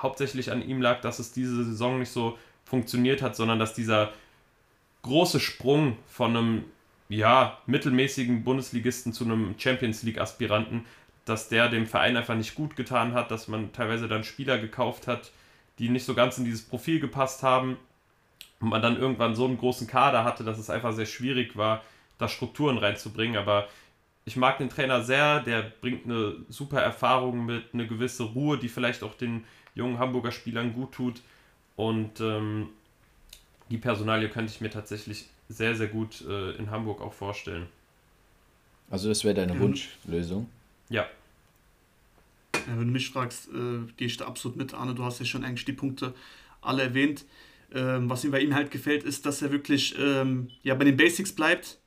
hauptsächlich an ihm lag, dass es diese Saison nicht so funktioniert hat, sondern dass dieser große Sprung von einem ja, mittelmäßigen Bundesligisten zu einem Champions League-Aspiranten, dass der dem Verein einfach nicht gut getan hat, dass man teilweise dann Spieler gekauft hat, die nicht so ganz in dieses Profil gepasst haben und man dann irgendwann so einen großen Kader hatte, dass es einfach sehr schwierig war, da Strukturen reinzubringen. Aber ich mag den Trainer sehr, der bringt eine super Erfahrung mit, eine gewisse Ruhe, die vielleicht auch den jungen Hamburger Spielern gut tut. Und ähm, die Personalie könnte ich mir tatsächlich sehr, sehr gut äh, in Hamburg auch vorstellen. Also das wäre deine ja. Wunschlösung? Ja. ja. Wenn du mich fragst, äh, gehe ich da absolut mit. Arne, du hast ja schon eigentlich die Punkte alle erwähnt. Ähm, was mir bei ihm halt gefällt, ist, dass er wirklich ähm, ja, bei den Basics bleibt.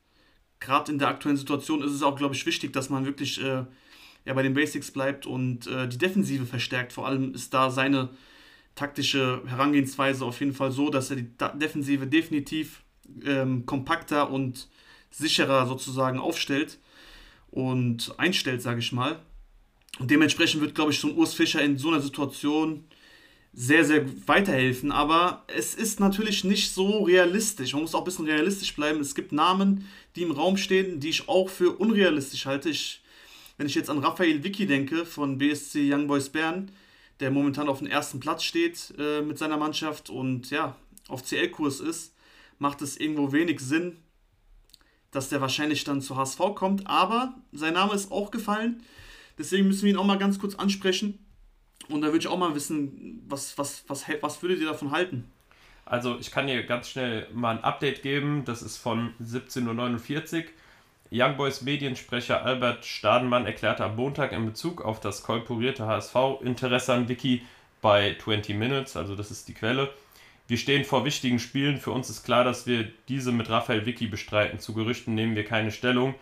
Gerade in der aktuellen Situation ist es auch, glaube ich, wichtig, dass man wirklich äh, ja, bei den Basics bleibt und äh, die Defensive verstärkt. Vor allem ist da seine taktische Herangehensweise auf jeden Fall so, dass er die Defensive definitiv ähm, kompakter und sicherer sozusagen aufstellt und einstellt, sage ich mal. Und dementsprechend wird, glaube ich, so ein Urs Fischer in so einer Situation sehr, sehr weiterhelfen. Aber es ist natürlich nicht so realistisch. Man muss auch ein bisschen realistisch bleiben. Es gibt Namen, die im Raum stehen, die ich auch für unrealistisch halte. Ich, wenn ich jetzt an Raphael Vicky denke von BSC Young Boys Bern, der momentan auf dem ersten Platz steht äh, mit seiner Mannschaft und ja, auf CL-Kurs ist, macht es irgendwo wenig Sinn, dass der wahrscheinlich dann zu HSV kommt. Aber sein Name ist auch gefallen. Deswegen müssen wir ihn auch mal ganz kurz ansprechen. Und da würde ich auch mal wissen, was, was, was, was würdet ihr davon halten? Also ich kann hier ganz schnell mal ein Update geben. Das ist von 17.49 Uhr. Young Boys Mediensprecher Albert Stadenmann erklärte am Montag in Bezug auf das kolporierte HSV Interesse an Wiki bei 20 Minutes, also das ist die Quelle. Wir stehen vor wichtigen Spielen. Für uns ist klar, dass wir diese mit Raphael Vicky bestreiten. Zu Gerüchten nehmen wir keine Stellung.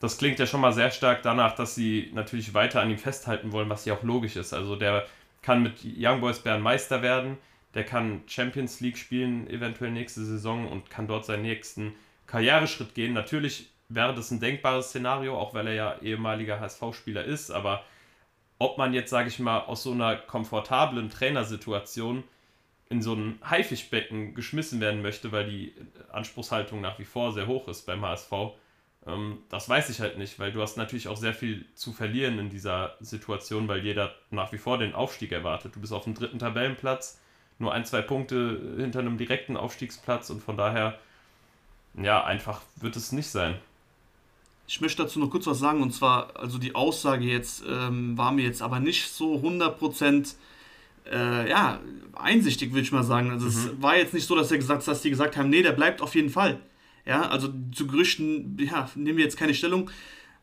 Das klingt ja schon mal sehr stark danach, dass sie natürlich weiter an ihm festhalten wollen, was ja auch logisch ist. Also der kann mit Young Boys Bern Meister werden, der kann Champions League spielen, eventuell nächste Saison und kann dort seinen nächsten Karriereschritt gehen. Natürlich wäre das ein denkbares Szenario, auch weil er ja ehemaliger HSV-Spieler ist, aber ob man jetzt, sage ich mal, aus so einer komfortablen Trainersituation in so ein Haifischbecken geschmissen werden möchte, weil die Anspruchshaltung nach wie vor sehr hoch ist beim HSV. Ähm, das weiß ich halt nicht, weil du hast natürlich auch sehr viel zu verlieren in dieser Situation, weil jeder nach wie vor den Aufstieg erwartet. Du bist auf dem dritten Tabellenplatz, nur ein, zwei Punkte hinter einem direkten Aufstiegsplatz und von daher, ja, einfach wird es nicht sein. Ich möchte dazu noch kurz was sagen und zwar, also die Aussage jetzt ähm, war mir jetzt aber nicht so 100% äh, ja, einsichtig, würde ich mal sagen. Also mhm. es war jetzt nicht so, dass er gesagt, dass die gesagt haben, nee, der bleibt auf jeden Fall. Ja, also zu Gerüchten, ja, nehmen wir jetzt keine Stellung.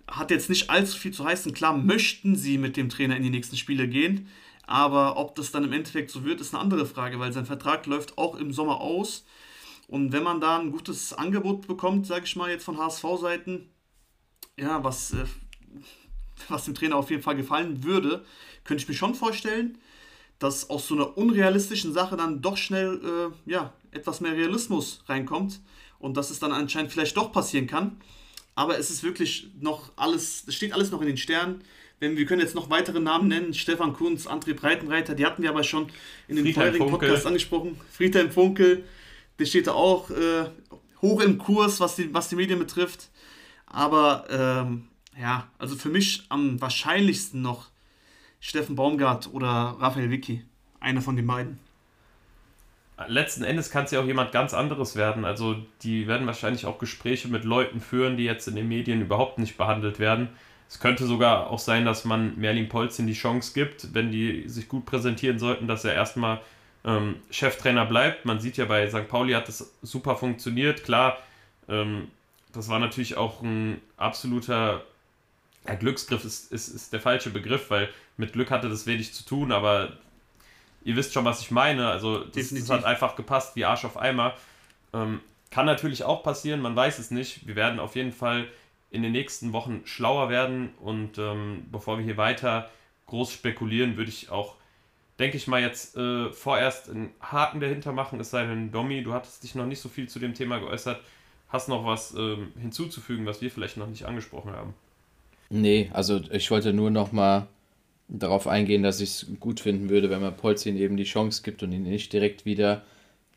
Hat jetzt nicht allzu viel zu heißen. Klar möchten sie mit dem Trainer in die nächsten Spiele gehen, aber ob das dann im Endeffekt so wird, ist eine andere Frage, weil sein Vertrag läuft auch im Sommer aus. Und wenn man da ein gutes Angebot bekommt, sage ich mal jetzt von HSV-Seiten, ja, was, äh, was dem Trainer auf jeden Fall gefallen würde, könnte ich mir schon vorstellen, dass aus so einer unrealistischen Sache dann doch schnell äh, ja, etwas mehr Realismus reinkommt und dass es dann anscheinend vielleicht doch passieren kann. Aber es ist wirklich noch alles, es steht alles noch in den Sternen. Wenn, wir können jetzt noch weitere Namen nennen, Stefan Kunz, André Breitenreiter, die hatten wir aber schon in den Friedhelm vorherigen Podcasts angesprochen. Friedhelm Funkel, der steht da auch äh, hoch im Kurs, was die, was die Medien betrifft. Aber ähm, ja, also für mich am wahrscheinlichsten noch Steffen Baumgart oder Raphael Vicky. Einer von den beiden. Letzten Endes kann es ja auch jemand ganz anderes werden. Also die werden wahrscheinlich auch Gespräche mit Leuten führen, die jetzt in den Medien überhaupt nicht behandelt werden. Es könnte sogar auch sein, dass man Merlin Polzin die Chance gibt, wenn die sich gut präsentieren sollten, dass er erstmal ähm, Cheftrainer bleibt. Man sieht ja bei St. Pauli hat das super funktioniert. Klar, ähm, das war natürlich auch ein absoluter ja, Glücksgriff ist, ist, ist der falsche Begriff, weil mit Glück hatte das wenig zu tun, aber ihr wisst schon, was ich meine. Also das, das hat einfach gepasst wie Arsch auf Eimer. Ähm, kann natürlich auch passieren, man weiß es nicht. Wir werden auf jeden Fall in den nächsten Wochen schlauer werden und ähm, bevor wir hier weiter groß spekulieren, würde ich auch, denke ich mal, jetzt äh, vorerst einen Haken dahinter machen, es sei denn, Domi, du hattest dich noch nicht so viel zu dem Thema geäußert. Hast noch was ähm, hinzuzufügen, was wir vielleicht noch nicht angesprochen haben? Nee, also ich wollte nur noch mal darauf eingehen, dass ich es gut finden würde, wenn man Polzin eben die Chance gibt und ihn nicht direkt wieder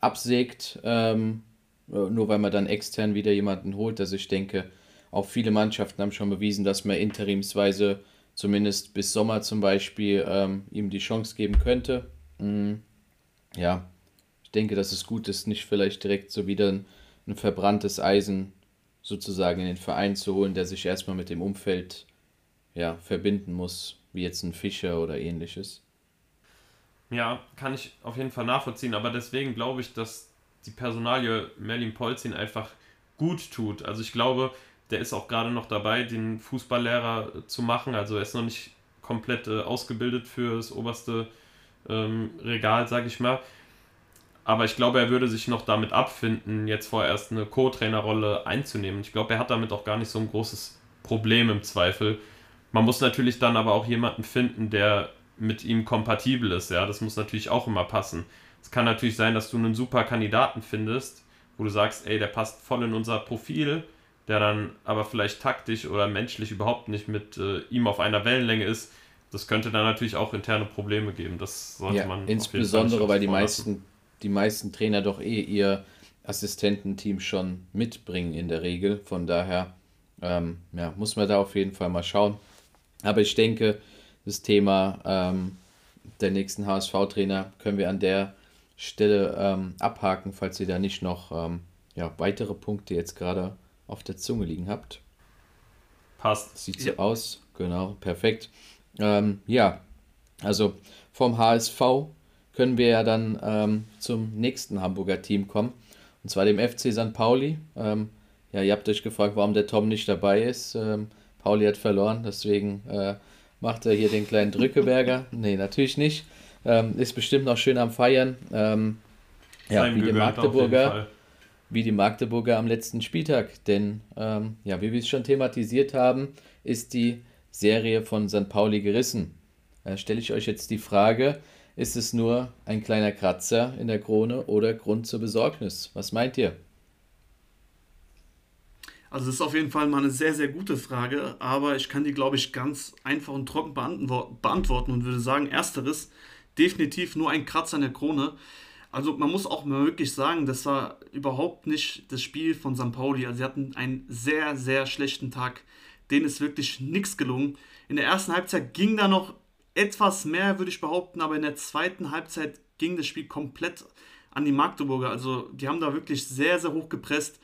absägt, ähm, nur weil man dann extern wieder jemanden holt. Also ich denke, auch viele Mannschaften haben schon bewiesen, dass man interimsweise zumindest bis Sommer zum Beispiel ähm, ihm die Chance geben könnte. Mhm. Ja, ich denke, dass es gut ist, nicht vielleicht direkt so wieder ein, ein verbranntes Eisen sozusagen in den Verein zu holen, der sich erstmal mit dem Umfeld ja, verbinden muss, wie jetzt ein Fischer oder ähnliches. Ja, kann ich auf jeden Fall nachvollziehen, aber deswegen glaube ich, dass die Personalie Merlin Polzin einfach gut tut. Also ich glaube, der ist auch gerade noch dabei, den Fußballlehrer zu machen. Also er ist noch nicht komplett äh, ausgebildet für das oberste ähm, Regal, sage ich mal. Aber ich glaube, er würde sich noch damit abfinden, jetzt vorerst eine Co-Trainerrolle einzunehmen. Ich glaube, er hat damit auch gar nicht so ein großes Problem im Zweifel. Man muss natürlich dann aber auch jemanden finden, der mit ihm kompatibel ist. Ja, das muss natürlich auch immer passen. Es kann natürlich sein, dass du einen super Kandidaten findest, wo du sagst, ey, der passt voll in unser Profil, der dann aber vielleicht taktisch oder menschlich überhaupt nicht mit äh, ihm auf einer Wellenlänge ist. Das könnte dann natürlich auch interne Probleme geben. Das sollte ja, man insbesondere, weil die meisten, die meisten Trainer doch eh ihr Assistententeam schon mitbringen in der Regel. Von daher ähm, ja, muss man da auf jeden Fall mal schauen. Aber ich denke, das Thema ähm, der nächsten HSV-Trainer können wir an der Stelle ähm, abhaken, falls ihr da nicht noch ähm, ja, weitere Punkte jetzt gerade auf der Zunge liegen habt. Passt. Sieht so ja. aus, genau, perfekt. Ähm, ja, also vom HSV können wir ja dann ähm, zum nächsten Hamburger Team kommen. Und zwar dem FC St. Pauli. Ähm, ja, ihr habt euch gefragt, warum der Tom nicht dabei ist. Ähm, Pauli hat verloren, deswegen äh, macht er hier den kleinen Drückeberger. nee, natürlich nicht. Ähm, ist bestimmt noch schön am Feiern. Ähm, ja, wie die Magdeburger. Wie die Magdeburger am letzten Spieltag. Denn, ähm, ja, wie wir es schon thematisiert haben, ist die Serie von St. Pauli gerissen. Da stelle ich euch jetzt die Frage, ist es nur ein kleiner Kratzer in der Krone oder Grund zur Besorgnis? Was meint ihr? Also das ist auf jeden Fall mal eine sehr, sehr gute Frage, aber ich kann die, glaube ich, ganz einfach und trocken beantworten und würde sagen, ersteres, definitiv nur ein Kratzer in der Krone. Also man muss auch mal wirklich sagen, das war überhaupt nicht das Spiel von St. Pauli. Also sie hatten einen sehr, sehr schlechten Tag. Denen ist wirklich nichts gelungen. In der ersten Halbzeit ging da noch etwas mehr, würde ich behaupten, aber in der zweiten Halbzeit ging das Spiel komplett an die Magdeburger. Also die haben da wirklich sehr, sehr hoch gepresst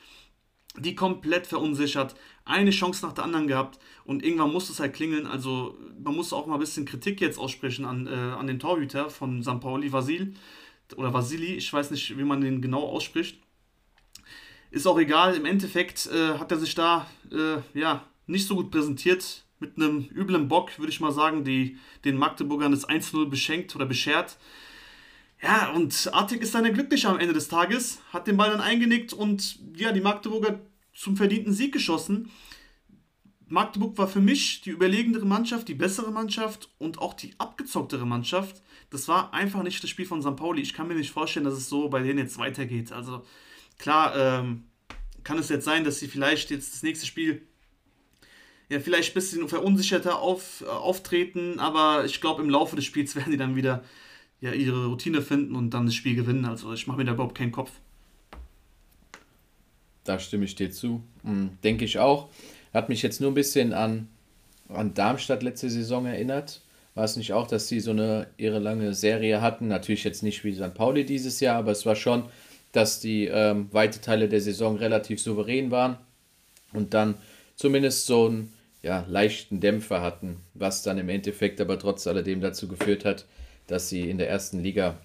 die komplett verunsichert, eine Chance nach der anderen gehabt und irgendwann muss es halt klingeln. Also man muss auch mal ein bisschen Kritik jetzt aussprechen an, äh, an den Torhüter von St. Pauli, Vasil oder Vasili, ich weiß nicht, wie man den genau ausspricht. Ist auch egal, im Endeffekt äh, hat er sich da äh, ja, nicht so gut präsentiert. Mit einem üblen Bock, würde ich mal sagen, die den Magdeburgern das 1-0 beschenkt oder beschert. Ja, und Artig ist dann ja glücklicher am Ende des Tages, hat den Ball dann eingenickt und ja, die Magdeburger zum verdienten Sieg geschossen. Magdeburg war für mich die überlegendere Mannschaft, die bessere Mannschaft und auch die abgezocktere Mannschaft. Das war einfach nicht das Spiel von St. Pauli. Ich kann mir nicht vorstellen, dass es so bei denen jetzt weitergeht. Also klar, ähm, kann es jetzt sein, dass sie vielleicht jetzt das nächste Spiel ja, vielleicht ein bisschen verunsicherter auf, äh, auftreten, aber ich glaube, im Laufe des Spiels werden die dann wieder ja, ihre Routine finden und dann das Spiel gewinnen. Also ich mache mir da überhaupt keinen Kopf. Da stimme ich dir zu. Mhm, denke ich auch. Hat mich jetzt nur ein bisschen an, an Darmstadt letzte Saison erinnert. War es nicht auch, dass sie so eine ihre lange Serie hatten? Natürlich jetzt nicht wie St. Pauli dieses Jahr, aber es war schon, dass die ähm, weite Teile der Saison relativ souverän waren und dann zumindest so einen ja, leichten Dämpfer hatten, was dann im Endeffekt aber trotz alledem dazu geführt hat, dass sie in der ersten Liga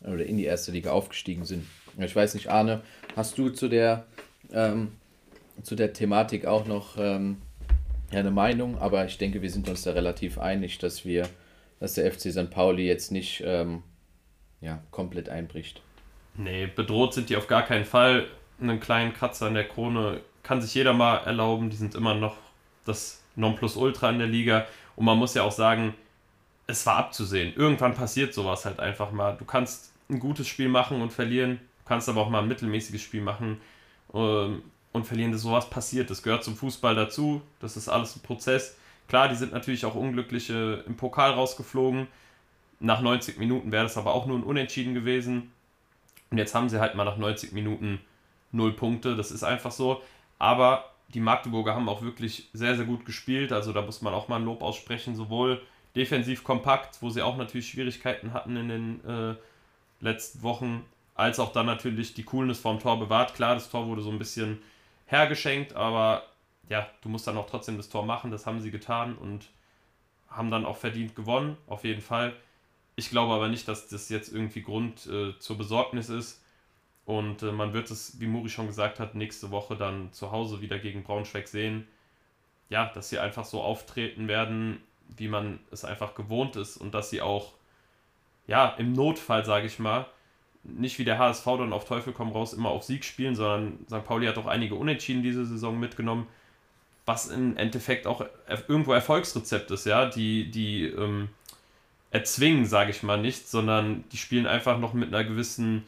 oder in die erste Liga aufgestiegen sind. Ich weiß nicht, Arne, hast du zu der, ähm, zu der Thematik auch noch ähm, eine Meinung? Aber ich denke, wir sind uns da relativ einig, dass wir, dass der FC St. Pauli jetzt nicht ähm, ja, komplett einbricht. Nee, bedroht sind die auf gar keinen Fall. Einen kleinen Kratzer in der Krone kann sich jeder mal erlauben. Die sind immer noch das Nonplusultra in der Liga. Und man muss ja auch sagen, es war abzusehen. Irgendwann passiert sowas halt einfach mal. Du kannst ein gutes Spiel machen und verlieren, du kannst aber auch mal ein mittelmäßiges Spiel machen ähm, und verlieren. Das sowas passiert. Das gehört zum Fußball dazu. Das ist alles ein Prozess. Klar, die sind natürlich auch unglückliche im Pokal rausgeflogen. Nach 90 Minuten wäre das aber auch nur ein Unentschieden gewesen. Und jetzt haben sie halt mal nach 90 Minuten null Punkte. Das ist einfach so. Aber die Magdeburger haben auch wirklich sehr, sehr gut gespielt. Also da muss man auch mal ein Lob aussprechen. Sowohl defensiv kompakt, wo sie auch natürlich Schwierigkeiten hatten in den äh, letzten Wochen, als auch dann natürlich die Coolness vorm Tor bewahrt. Klar, das Tor wurde so ein bisschen hergeschenkt, aber ja, du musst dann auch trotzdem das Tor machen. Das haben sie getan und haben dann auch verdient gewonnen, auf jeden Fall. Ich glaube aber nicht, dass das jetzt irgendwie Grund äh, zur Besorgnis ist. Und äh, man wird es, wie Muri schon gesagt hat, nächste Woche dann zu Hause wieder gegen Braunschweig sehen. Ja, dass sie einfach so auftreten werden, wie man es einfach gewohnt ist und dass sie auch, ja, im Notfall, sage ich mal, nicht wie der HSV dann auf Teufel komm raus immer auf Sieg spielen, sondern St. Pauli hat auch einige Unentschieden diese Saison mitgenommen, was im Endeffekt auch irgendwo Erfolgsrezept ist, ja, die, die, ähm, erzwingen, sage ich mal nicht, sondern die spielen einfach noch mit einer gewissen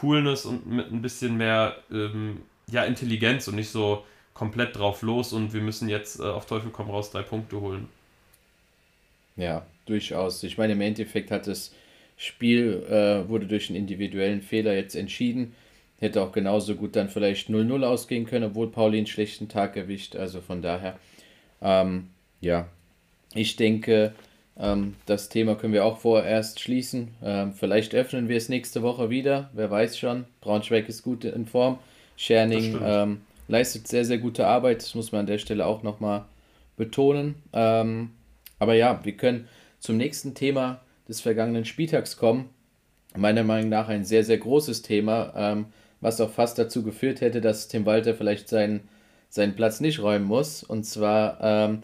Coolness und mit ein bisschen mehr ähm, ja, Intelligenz und nicht so komplett drauf los und wir müssen jetzt äh, auf Teufel komm raus drei Punkte holen. Ja, durchaus. Ich meine, im Endeffekt hat das Spiel, äh, wurde durch einen individuellen Fehler jetzt entschieden. Hätte auch genauso gut dann vielleicht 0-0 ausgehen können, obwohl Pauli einen schlechten Tag erwischt. Also von daher, ähm, ja, ich denke, ähm, das Thema können wir auch vorerst schließen. Ähm, vielleicht öffnen wir es nächste Woche wieder, wer weiß schon. Braunschweig ist gut in Form. Scherning ähm, leistet sehr, sehr gute Arbeit, das muss man an der Stelle auch nochmal betonen. Ähm, aber ja, wir können zum nächsten Thema des vergangenen Spieltags kommen. Meiner Meinung nach ein sehr, sehr großes Thema, ähm, was auch fast dazu geführt hätte, dass Tim Walter vielleicht seinen, seinen Platz nicht räumen muss. Und zwar ähm,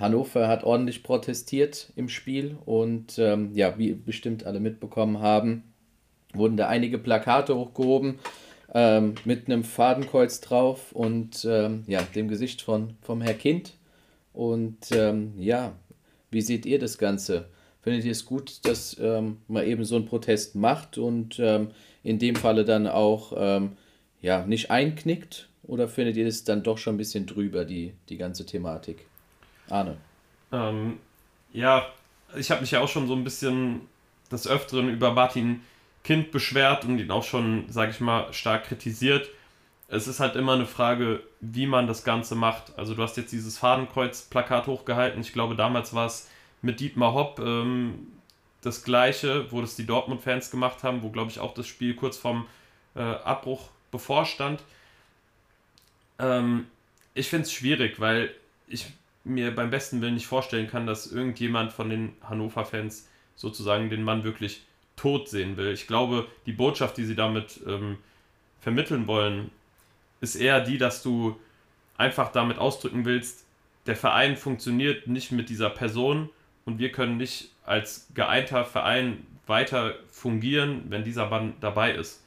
Hannover hat ordentlich protestiert im Spiel und ähm, ja, wie bestimmt alle mitbekommen haben, wurden da einige Plakate hochgehoben ähm, mit einem Fadenkreuz drauf und ähm, ja, dem Gesicht von, vom Herr Kind. Und ähm, ja, wie seht ihr das Ganze? Findet ihr es gut, dass ähm, man eben so einen Protest macht und ähm, in dem Falle dann auch ja, nicht einknickt? Oder findet ihr es dann doch schon ein bisschen drüber, die, die ganze Thematik? Arne. Ähm, ja, ich habe mich ja auch schon so ein bisschen des Öfteren über Martin Kind beschwert und ihn auch schon, sage ich mal, stark kritisiert. Es ist halt immer eine Frage, wie man das Ganze macht. Also du hast jetzt dieses Fadenkreuz-Plakat hochgehalten. Ich glaube, damals war es mit Dietmar Hopp ähm, das gleiche, wo das die Dortmund-Fans gemacht haben, wo, glaube ich, auch das Spiel kurz vorm äh, Abbruch bevorstand. Ähm, ich finde es schwierig, weil ich mir beim besten Willen nicht vorstellen kann, dass irgendjemand von den Hannover-Fans sozusagen den Mann wirklich tot sehen will. Ich glaube, die Botschaft, die sie damit ähm, vermitteln wollen, ist eher die, dass du einfach damit ausdrücken willst, der Verein funktioniert nicht mit dieser Person und wir können nicht als geeinter Verein weiter fungieren, wenn dieser Mann dabei ist.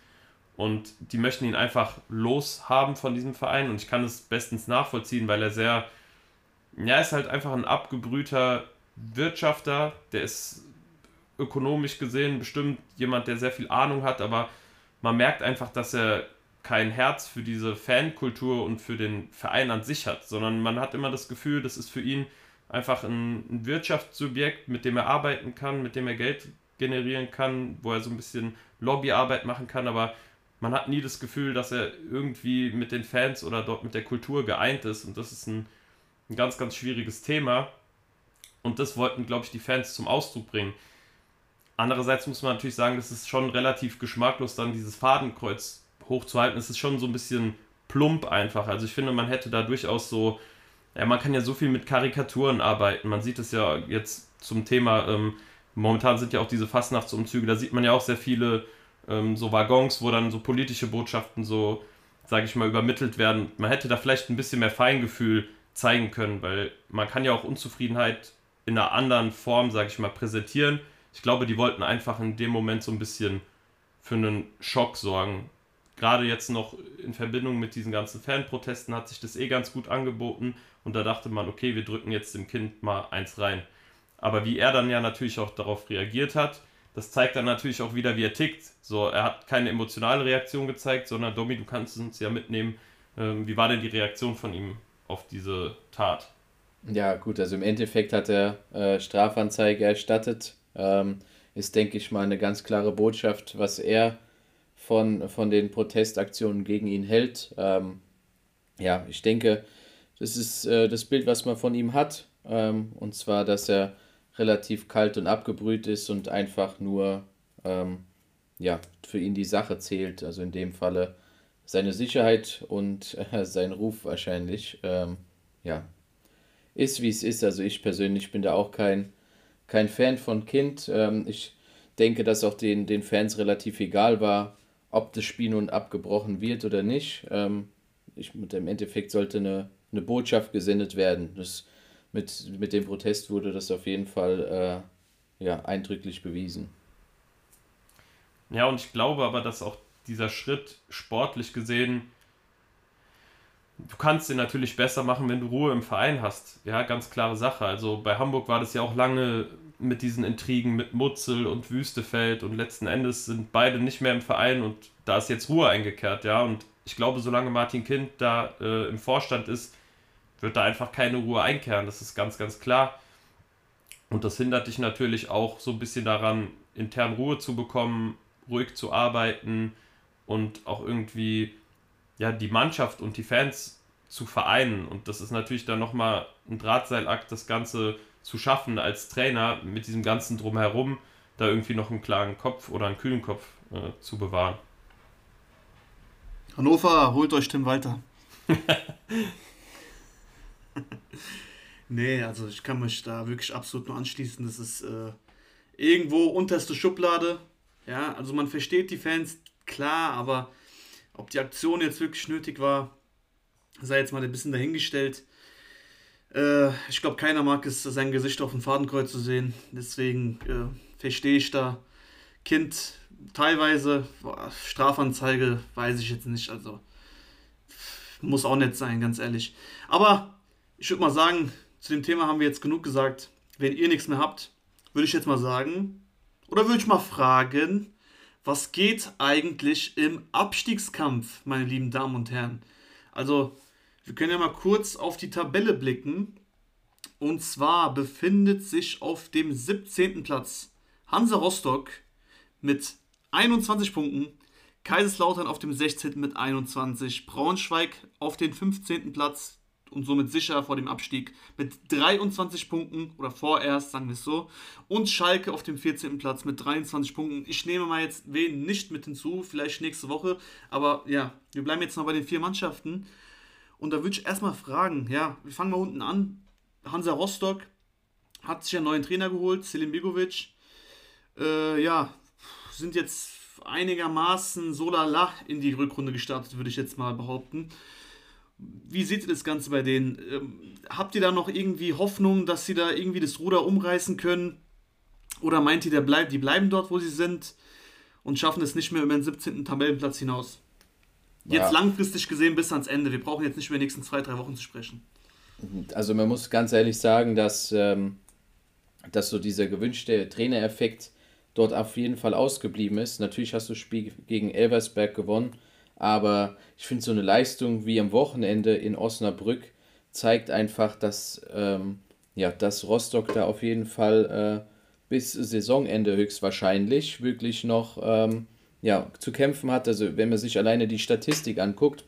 Und die möchten ihn einfach loshaben von diesem Verein und ich kann es bestens nachvollziehen, weil er sehr ja, ist halt einfach ein abgebrühter Wirtschafter, der ist ökonomisch gesehen bestimmt jemand, der sehr viel Ahnung hat, aber man merkt einfach, dass er kein Herz für diese Fankultur und für den Verein an sich hat, sondern man hat immer das Gefühl, das ist für ihn einfach ein, ein Wirtschaftssubjekt, mit dem er arbeiten kann, mit dem er Geld generieren kann, wo er so ein bisschen Lobbyarbeit machen kann, aber man hat nie das Gefühl, dass er irgendwie mit den Fans oder dort mit der Kultur geeint ist und das ist ein ein ganz, ganz schwieriges Thema. Und das wollten, glaube ich, die Fans zum Ausdruck bringen. Andererseits muss man natürlich sagen, das ist schon relativ geschmacklos, dann dieses Fadenkreuz hochzuhalten. Es ist schon so ein bisschen plump einfach. Also ich finde, man hätte da durchaus so, ja, man kann ja so viel mit Karikaturen arbeiten. Man sieht es ja jetzt zum Thema, ähm, momentan sind ja auch diese Fastnachtsumzüge, da sieht man ja auch sehr viele ähm, so Waggons, wo dann so politische Botschaften so, sage ich mal, übermittelt werden. Man hätte da vielleicht ein bisschen mehr Feingefühl zeigen können, weil man kann ja auch Unzufriedenheit in einer anderen Form, sage ich mal, präsentieren. Ich glaube, die wollten einfach in dem Moment so ein bisschen für einen Schock sorgen. Gerade jetzt noch in Verbindung mit diesen ganzen Fanprotesten hat sich das eh ganz gut angeboten und da dachte man, okay, wir drücken jetzt dem Kind mal eins rein. Aber wie er dann ja natürlich auch darauf reagiert hat, das zeigt dann natürlich auch wieder, wie er tickt. So, er hat keine emotionale Reaktion gezeigt, sondern Domi, du kannst uns ja mitnehmen. Ähm, wie war denn die Reaktion von ihm auf diese Tat. Ja, gut, also im Endeffekt hat er äh, Strafanzeige erstattet. Ähm, ist, denke ich mal, eine ganz klare Botschaft, was er von, von den Protestaktionen gegen ihn hält. Ähm, ja, ich denke, das ist äh, das Bild, was man von ihm hat. Ähm, und zwar, dass er relativ kalt und abgebrüht ist und einfach nur ähm, ja, für ihn die Sache zählt. Also in dem Falle seine Sicherheit und äh, sein Ruf wahrscheinlich, ähm, ja, ist wie es ist. Also ich persönlich bin da auch kein, kein Fan von Kind. Ähm, ich denke, dass auch den, den Fans relativ egal war, ob das Spiel nun abgebrochen wird oder nicht. Ähm, ich, Im Endeffekt sollte eine, eine Botschaft gesendet werden. Das, mit, mit dem Protest wurde das auf jeden Fall äh, ja, eindrücklich bewiesen. Ja, und ich glaube aber, dass auch dieser Schritt sportlich gesehen, du kannst den natürlich besser machen, wenn du Ruhe im Verein hast. Ja, ganz klare Sache. Also bei Hamburg war das ja auch lange mit diesen Intrigen mit Mutzel und Wüstefeld und letzten Endes sind beide nicht mehr im Verein und da ist jetzt Ruhe eingekehrt, ja. Und ich glaube, solange Martin Kind da äh, im Vorstand ist, wird da einfach keine Ruhe einkehren. Das ist ganz, ganz klar. Und das hindert dich natürlich auch so ein bisschen daran, intern Ruhe zu bekommen, ruhig zu arbeiten und auch irgendwie ja, die Mannschaft und die Fans zu vereinen. Und das ist natürlich dann nochmal ein Drahtseilakt, das Ganze zu schaffen als Trainer mit diesem ganzen Drumherum, da irgendwie noch einen klaren Kopf oder einen kühlen Kopf äh, zu bewahren. Hannover, holt euch Tim Walter. nee, also ich kann mich da wirklich absolut nur anschließen. Das ist äh, irgendwo unterste Schublade. Ja, also man versteht die Fans, klar, aber ob die Aktion jetzt wirklich nötig war, sei jetzt mal ein bisschen dahingestellt. Äh, ich glaube, keiner mag es, sein Gesicht auf dem Fadenkreuz zu sehen. Deswegen äh, verstehe ich da Kind teilweise. Boah, Strafanzeige weiß ich jetzt nicht. Also muss auch nicht sein, ganz ehrlich. Aber ich würde mal sagen, zu dem Thema haben wir jetzt genug gesagt. Wenn ihr nichts mehr habt, würde ich jetzt mal sagen, oder würde ich mal fragen, was geht eigentlich im Abstiegskampf, meine lieben Damen und Herren? Also, wir können ja mal kurz auf die Tabelle blicken. Und zwar befindet sich auf dem 17. Platz Hansa Rostock mit 21 Punkten, Kaiserslautern auf dem 16. mit 21, Braunschweig auf den 15. Platz und somit sicher vor dem Abstieg mit 23 Punkten oder vorerst, sagen wir es so. Und Schalke auf dem 14. Platz mit 23 Punkten. Ich nehme mal jetzt wen nicht mit hinzu, vielleicht nächste Woche. Aber ja, wir bleiben jetzt noch bei den vier Mannschaften. Und da würde ich erstmal fragen, ja, wir fangen mal unten an. Hansa Rostock hat sich einen neuen Trainer geholt, Selim Begovic. Äh, ja, sind jetzt einigermaßen so lala in die Rückrunde gestartet, würde ich jetzt mal behaupten. Wie seht ihr das Ganze bei denen? Ähm, habt ihr da noch irgendwie Hoffnung, dass sie da irgendwie das Ruder umreißen können? Oder meint ihr, der bleib, die bleiben dort, wo sie sind und schaffen es nicht mehr über den 17. Tabellenplatz hinaus? Jetzt ja. langfristig gesehen bis ans Ende. Wir brauchen jetzt nicht über die nächsten zwei, drei Wochen zu sprechen. Also man muss ganz ehrlich sagen, dass, ähm, dass so dieser gewünschte Trainereffekt dort auf jeden Fall ausgeblieben ist. Natürlich hast du das Spiel gegen Elversberg gewonnen, aber ich finde so eine Leistung wie am Wochenende in Osnabrück zeigt einfach, dass, ähm, ja, dass Rostock da auf jeden Fall äh, bis Saisonende höchstwahrscheinlich wirklich noch ähm, ja, zu kämpfen hat. Also wenn man sich alleine die Statistik anguckt,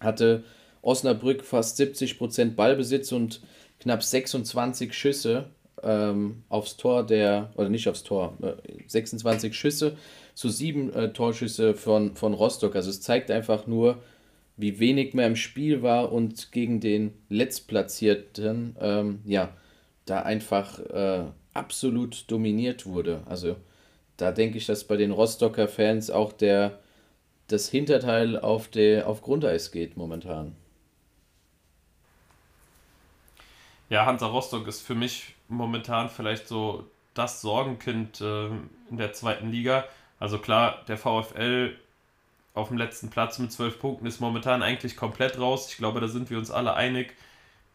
hatte Osnabrück fast 70% Ballbesitz und knapp 26 Schüsse ähm, aufs Tor der, oder nicht aufs Tor, äh, 26 Schüsse zu sieben äh, Torschüsse von, von Rostock. Also es zeigt einfach nur, wie wenig mehr im Spiel war und gegen den Letztplatzierten, ähm, ja, da einfach äh, absolut dominiert wurde. Also da denke ich, dass bei den Rostocker Fans auch der, das Hinterteil auf, der, auf Grundeis geht momentan. Ja, Hansa Rostock ist für mich momentan vielleicht so das Sorgenkind äh, in der zweiten Liga. Also klar, der VfL auf dem letzten Platz mit zwölf Punkten ist momentan eigentlich komplett raus. Ich glaube, da sind wir uns alle einig.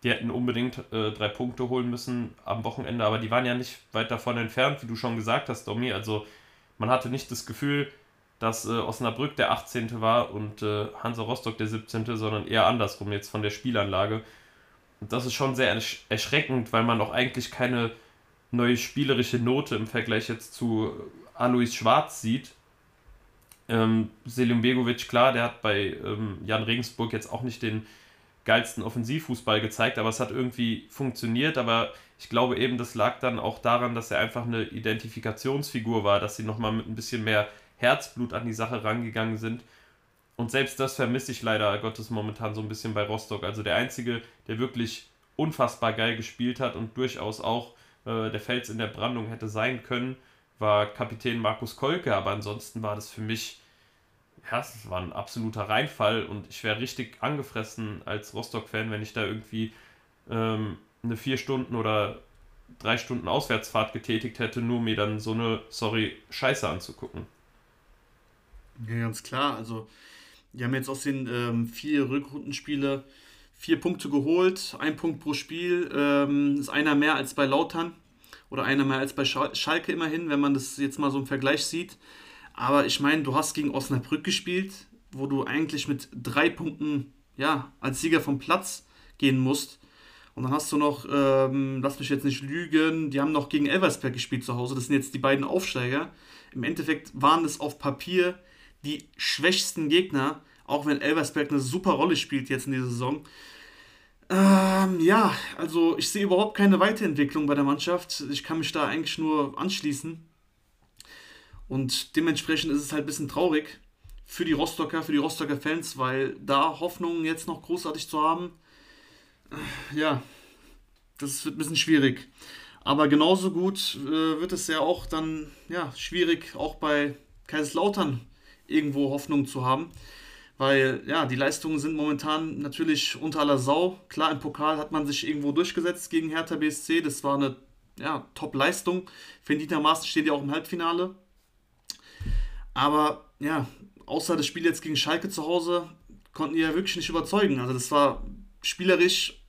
Die hätten unbedingt äh, drei Punkte holen müssen am Wochenende, aber die waren ja nicht weit davon entfernt, wie du schon gesagt hast, Domi. Also man hatte nicht das Gefühl, dass äh, Osnabrück der 18. war und äh, Hansa Rostock der 17., sondern eher andersrum jetzt von der Spielanlage. Und das ist schon sehr erschreckend, weil man auch eigentlich keine neue spielerische Note im Vergleich jetzt zu Alois Schwarz sieht. Ähm, Selim Begovic, klar, der hat bei ähm, Jan Regensburg jetzt auch nicht den geilsten Offensivfußball gezeigt, aber es hat irgendwie funktioniert. Aber ich glaube eben, das lag dann auch daran, dass er einfach eine Identifikationsfigur war, dass sie nochmal mit ein bisschen mehr Herzblut an die Sache rangegangen sind. Und selbst das vermisse ich leider Gottes momentan so ein bisschen bei Rostock. Also der Einzige, der wirklich unfassbar geil gespielt hat und durchaus auch äh, der Fels in der Brandung hätte sein können, war Kapitän Markus Kolke. Aber ansonsten war das für mich, ja, es war ein absoluter Reinfall und ich wäre richtig angefressen als Rostock-Fan, wenn ich da irgendwie ähm, eine vier Stunden oder drei Stunden Auswärtsfahrt getätigt hätte, nur mir dann so eine, sorry, Scheiße anzugucken. Ja, ganz klar. Also die haben jetzt aus den ähm, vier Rückrundenspiele vier Punkte geholt, ein Punkt pro Spiel, ähm, ist einer mehr als bei Lautern oder einer mehr als bei Schalke immerhin, wenn man das jetzt mal so im Vergleich sieht. Aber ich meine, du hast gegen Osnabrück gespielt, wo du eigentlich mit drei Punkten ja, als Sieger vom Platz gehen musst. Und dann hast du noch, ähm, lass mich jetzt nicht lügen, die haben noch gegen Elversberg gespielt zu Hause. Das sind jetzt die beiden Aufsteiger. Im Endeffekt waren es auf Papier die schwächsten Gegner, auch wenn Elversberg eine super Rolle spielt jetzt in dieser Saison. Ähm, ja, also ich sehe überhaupt keine Weiterentwicklung bei der Mannschaft. Ich kann mich da eigentlich nur anschließen. Und dementsprechend ist es halt ein bisschen traurig für die Rostocker, für die Rostocker Fans, weil da Hoffnungen jetzt noch großartig zu haben, ja, das wird ein bisschen schwierig. Aber genauso gut äh, wird es ja auch dann ja, schwierig, auch bei Kaiserslautern irgendwo Hoffnung zu haben. Weil ja, die Leistungen sind momentan natürlich unter aller Sau. Klar, im Pokal hat man sich irgendwo durchgesetzt gegen Hertha BSC. Das war eine ja, Top-Leistung. Verdientermaßen steht ja auch im Halbfinale. Aber ja, außer das Spiel jetzt gegen Schalke zu Hause, konnten die ja wirklich nicht überzeugen. Also das war spielerisch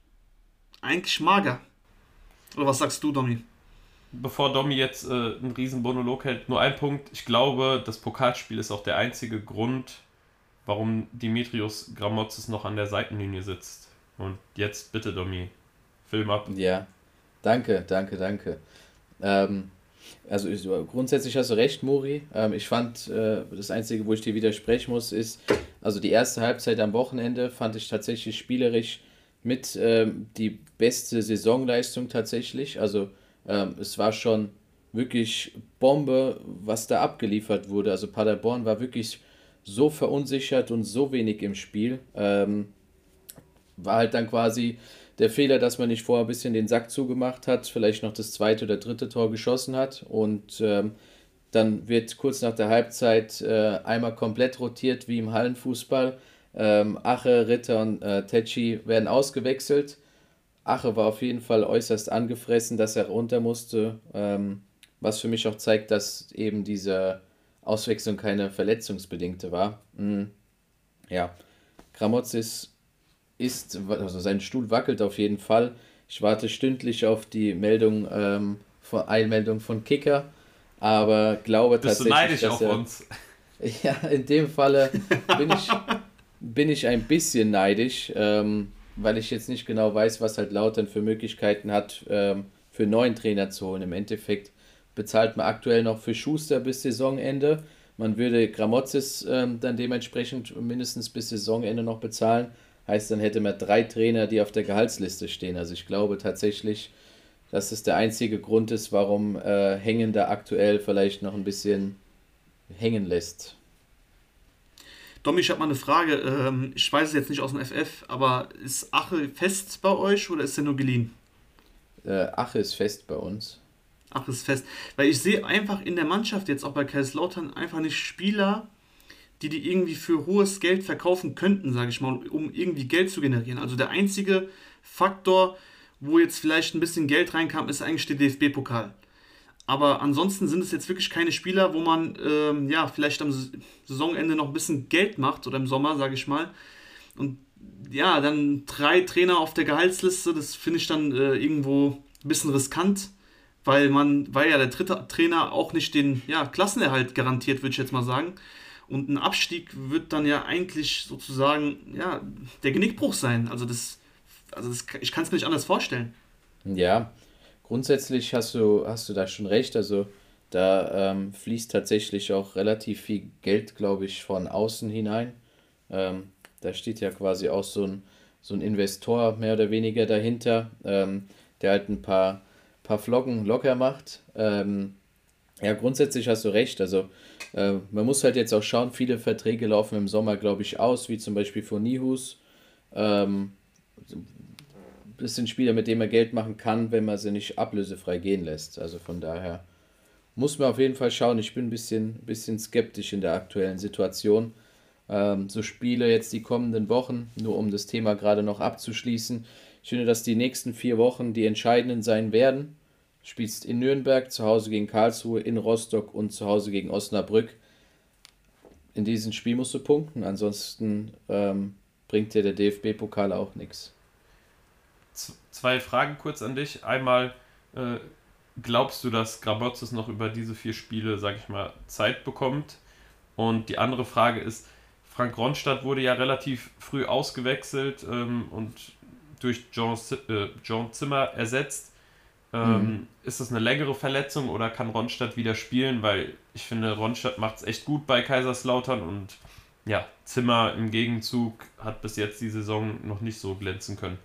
eigentlich mager. Oder was sagst du, Domi? Bevor Domi jetzt äh, einen riesen Monolog hält, nur ein Punkt. Ich glaube, das Pokalspiel ist auch der einzige Grund, warum Dimitrios Gramotzes noch an der Seitenlinie sitzt. Und jetzt bitte, Domi, Film ab. Ja, danke, danke, danke. Ähm, also ich, grundsätzlich hast du recht, Mori. Ähm, ich fand, äh, das Einzige, wo ich dir widersprechen muss, ist, also die erste Halbzeit am Wochenende fand ich tatsächlich spielerisch mit ähm, die beste Saisonleistung tatsächlich. Also ähm, es war schon wirklich Bombe, was da abgeliefert wurde. Also Paderborn war wirklich so verunsichert und so wenig im Spiel. Ähm, war halt dann quasi der Fehler, dass man nicht vorher ein bisschen den Sack zugemacht hat, vielleicht noch das zweite oder dritte Tor geschossen hat und ähm, dann wird kurz nach der Halbzeit äh, einmal komplett rotiert wie im Hallenfußball. Ähm, Ache, Ritter und äh, Tetschi werden ausgewechselt. Ache war auf jeden Fall äußerst angefressen, dass er runter musste, ähm, was für mich auch zeigt, dass eben diese Auswechslung keine verletzungsbedingte war. Mhm. Ja, Gramozis ist, also sein Stuhl wackelt auf jeden Fall. Ich warte stündlich auf die Meldung, ähm, von, Einmeldung von Kicker, aber glaube Bist tatsächlich, du neidisch dass auf er, uns? Ja, in dem Falle bin ich, bin ich ein bisschen neidisch, ähm, weil ich jetzt nicht genau weiß, was halt Lautern für Möglichkeiten hat, ähm, für neuen Trainer zu holen. Im Endeffekt bezahlt man aktuell noch für Schuster bis Saisonende. Man würde Gramozis ähm, dann dementsprechend mindestens bis Saisonende noch bezahlen. Heißt, dann hätte man drei Trainer, die auf der Gehaltsliste stehen. Also ich glaube tatsächlich, dass es der einzige Grund ist, warum äh, Hängen da aktuell vielleicht noch ein bisschen hängen lässt. Domi, ich habe mal eine Frage. Ähm, ich weiß es jetzt nicht aus dem FF, aber ist Ache fest bei euch oder ist er nur geliehen? Äh, Ache ist fest bei uns. Ache ist fest. Weil ich sehe einfach in der Mannschaft jetzt auch bei Kaiserslautern einfach nicht Spieler, die die irgendwie für hohes Geld verkaufen könnten, sage ich mal, um irgendwie Geld zu generieren. Also der einzige Faktor, wo jetzt vielleicht ein bisschen Geld reinkam, ist eigentlich der DFB-Pokal. Aber ansonsten sind es jetzt wirklich keine Spieler, wo man ähm, ja vielleicht am Saisonende noch ein bisschen Geld macht oder im Sommer, sage ich mal. Und ja, dann drei Trainer auf der Gehaltsliste, das finde ich dann äh, irgendwo ein bisschen riskant, weil man, weil ja der dritte Trainer auch nicht den ja, Klassenerhalt garantiert, würde ich jetzt mal sagen. Und ein Abstieg wird dann ja eigentlich sozusagen ja, der Genickbruch sein. Also, das, also das, ich kann es mir nicht anders vorstellen. Ja, grundsätzlich hast du, hast du da schon recht. Also da ähm, fließt tatsächlich auch relativ viel Geld, glaube ich, von außen hinein. Ähm, da steht ja quasi auch so ein, so ein Investor mehr oder weniger dahinter, ähm, der halt ein paar, paar Flocken locker macht. Ähm, ja, grundsätzlich hast du recht. Also äh, man muss halt jetzt auch schauen, viele Verträge laufen im Sommer, glaube ich, aus, wie zum Beispiel von Nihus. Ähm, das sind Spieler, mit denen man Geld machen kann, wenn man sie nicht ablösefrei gehen lässt. Also von daher muss man auf jeden Fall schauen. Ich bin ein bisschen, bisschen skeptisch in der aktuellen Situation. Ähm, so Spiele jetzt die kommenden Wochen, nur um das Thema gerade noch abzuschließen. Ich finde, dass die nächsten vier Wochen die entscheidenden sein werden spielst in Nürnberg, zu Hause gegen Karlsruhe, in Rostock und zu Hause gegen Osnabrück. In diesem Spiel musst du punkten, ansonsten ähm, bringt dir der DFB-Pokal auch nichts. Zwei Fragen kurz an dich. Einmal, äh, glaubst du, dass Grabotzes noch über diese vier Spiele, sag ich mal, Zeit bekommt? Und die andere Frage ist, Frank Ronstadt wurde ja relativ früh ausgewechselt ähm, und durch John, äh, John Zimmer ersetzt. Ähm, mhm. Ist das eine längere Verletzung oder kann Ronstadt wieder spielen? Weil ich finde, Ronstadt macht es echt gut bei Kaiserslautern und ja, Zimmer im Gegenzug hat bis jetzt die Saison noch nicht so glänzen können.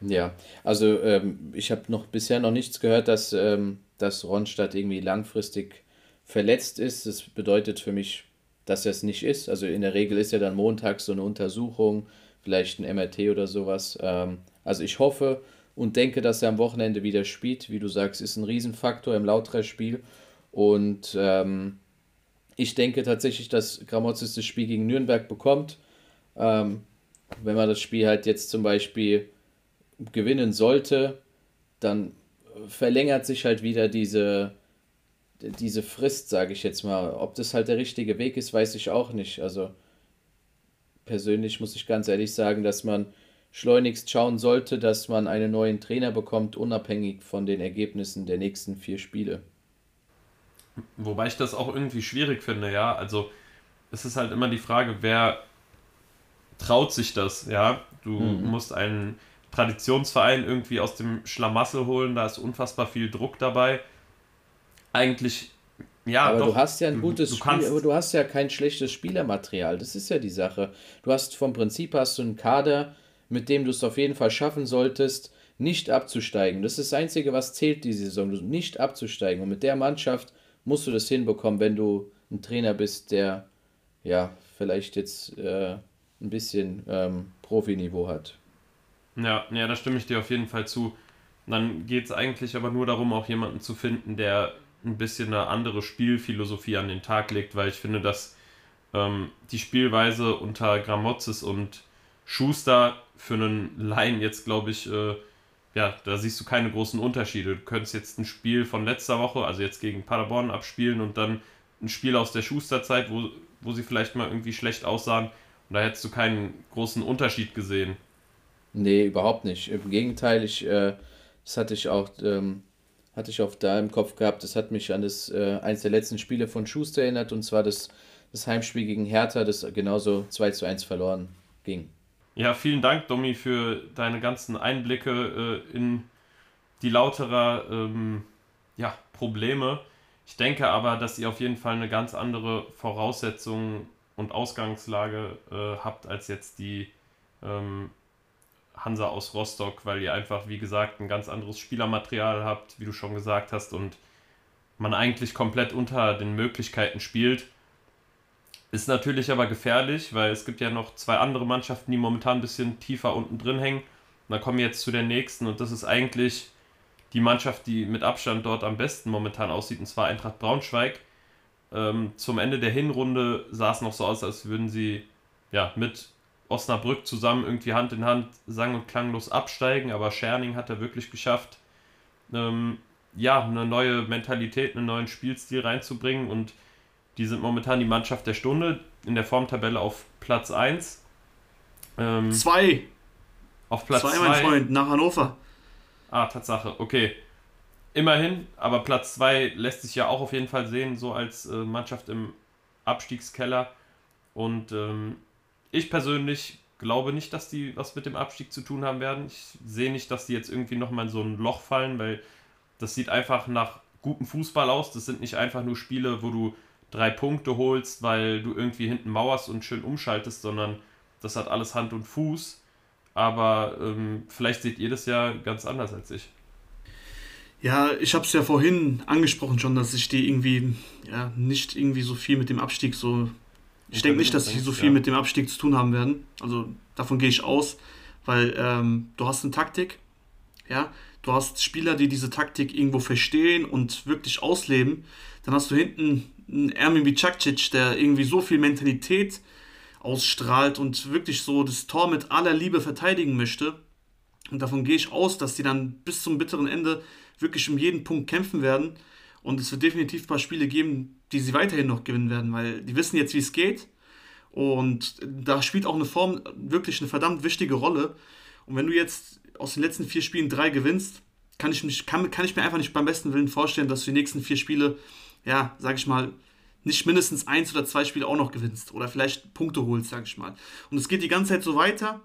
Ja, also ähm, ich habe noch bisher noch nichts gehört, dass, ähm, dass Ronstadt irgendwie langfristig verletzt ist. Das bedeutet für mich, dass er es nicht ist. Also in der Regel ist ja dann montags so eine Untersuchung, vielleicht ein MRT oder sowas. Ähm, also ich hoffe und denke, dass er am Wochenende wieder spielt. Wie du sagst, ist ein Riesenfaktor im Lautra-Spiel. Und ähm, ich denke tatsächlich, dass Gramozis das Spiel gegen Nürnberg bekommt. Ähm, wenn man das Spiel halt jetzt zum Beispiel gewinnen sollte, dann verlängert sich halt wieder diese, diese Frist, sage ich jetzt mal. Ob das halt der richtige Weg ist, weiß ich auch nicht. Also persönlich muss ich ganz ehrlich sagen, dass man schleunigst schauen sollte, dass man einen neuen Trainer bekommt, unabhängig von den Ergebnissen der nächsten vier Spiele. Wobei ich das auch irgendwie schwierig finde, ja. Also es ist halt immer die Frage, wer traut sich das, ja. Du mhm. musst einen Traditionsverein irgendwie aus dem Schlamassel holen, da ist unfassbar viel Druck dabei. Eigentlich, ja, aber doch, du hast ja ein gutes du, du Spiel, aber du hast ja kein schlechtes Spielermaterial. Das ist ja die Sache. Du hast vom Prinzip hast du einen Kader, mit dem du es auf jeden Fall schaffen solltest, nicht abzusteigen. Das ist das Einzige, was zählt diese Saison, nicht abzusteigen. Und mit der Mannschaft musst du das hinbekommen, wenn du ein Trainer bist, der ja vielleicht jetzt äh, ein bisschen ähm, Profiniveau hat. Ja, ja, da stimme ich dir auf jeden Fall zu. Dann geht es eigentlich aber nur darum, auch jemanden zu finden, der ein bisschen eine andere Spielphilosophie an den Tag legt, weil ich finde, dass ähm, die Spielweise unter Gramozis und Schuster für einen Laien jetzt, glaube ich, äh, ja, da siehst du keine großen Unterschiede. Du könntest jetzt ein Spiel von letzter Woche, also jetzt gegen Paderborn, abspielen und dann ein Spiel aus der Schusterzeit, wo, wo sie vielleicht mal irgendwie schlecht aussahen. Und da hättest du keinen großen Unterschied gesehen. Nee, überhaupt nicht. Im Gegenteil, ich, äh, das hatte ich auch, ähm, hatte ich auch da im Kopf gehabt, das hat mich an das, äh, eines der letzten Spiele von Schuster erinnert, und zwar das, das Heimspiel gegen Hertha, das genauso 2 zu 1 verloren ging. Ja, vielen Dank, Domi, für deine ganzen Einblicke äh, in die lauterer ähm, ja, Probleme. Ich denke aber, dass ihr auf jeden Fall eine ganz andere Voraussetzung und Ausgangslage äh, habt als jetzt die ähm, Hansa aus Rostock, weil ihr einfach, wie gesagt, ein ganz anderes Spielermaterial habt, wie du schon gesagt hast, und man eigentlich komplett unter den Möglichkeiten spielt. Ist natürlich aber gefährlich, weil es gibt ja noch zwei andere Mannschaften, die momentan ein bisschen tiefer unten drin hängen. Und dann kommen wir jetzt zu der nächsten und das ist eigentlich die Mannschaft, die mit Abstand dort am besten momentan aussieht, und zwar Eintracht Braunschweig. Ähm, zum Ende der Hinrunde sah es noch so aus, als würden sie ja, mit Osnabrück zusammen irgendwie Hand in Hand sang- und klanglos absteigen, aber Scherning hat er wirklich geschafft, ähm, ja, eine neue Mentalität, einen neuen Spielstil reinzubringen und die sind momentan die Mannschaft der Stunde in der Formtabelle auf Platz 1. Ähm, zwei. Auf Platz 2, zwei, mein Freund, nach Hannover. Ah, Tatsache, okay. Immerhin, aber Platz 2 lässt sich ja auch auf jeden Fall sehen, so als äh, Mannschaft im Abstiegskeller. Und ähm, ich persönlich glaube nicht, dass die was mit dem Abstieg zu tun haben werden. Ich sehe nicht, dass die jetzt irgendwie nochmal in so ein Loch fallen, weil das sieht einfach nach gutem Fußball aus. Das sind nicht einfach nur Spiele, wo du drei Punkte holst, weil du irgendwie hinten mauerst und schön umschaltest, sondern das hat alles Hand und Fuß. Aber ähm, vielleicht seht ihr das ja ganz anders als ich. Ja, ich habe es ja vorhin angesprochen schon, dass ich die irgendwie ja, nicht irgendwie so viel mit dem Abstieg so ich denke nicht, dass sie so viel ja. mit dem Abstieg zu tun haben werden. Also davon gehe ich aus, weil ähm, du hast eine Taktik, ja, du hast Spieler, die diese Taktik irgendwo verstehen und wirklich ausleben. Dann hast du hinten Ermin Bicakcic, der irgendwie so viel Mentalität ausstrahlt und wirklich so das Tor mit aller Liebe verteidigen möchte. Und davon gehe ich aus, dass die dann bis zum bitteren Ende wirklich um jeden Punkt kämpfen werden. Und es wird definitiv ein paar Spiele geben, die sie weiterhin noch gewinnen werden, weil die wissen jetzt, wie es geht. Und da spielt auch eine Form wirklich eine verdammt wichtige Rolle. Und wenn du jetzt aus den letzten vier Spielen drei gewinnst, kann ich, mich, kann, kann ich mir einfach nicht beim besten Willen vorstellen, dass du die nächsten vier Spiele, ja, sag ich mal, nicht mindestens eins oder zwei Spiele auch noch gewinnst oder vielleicht Punkte holst, sag ich mal. Und es geht die ganze Zeit so weiter.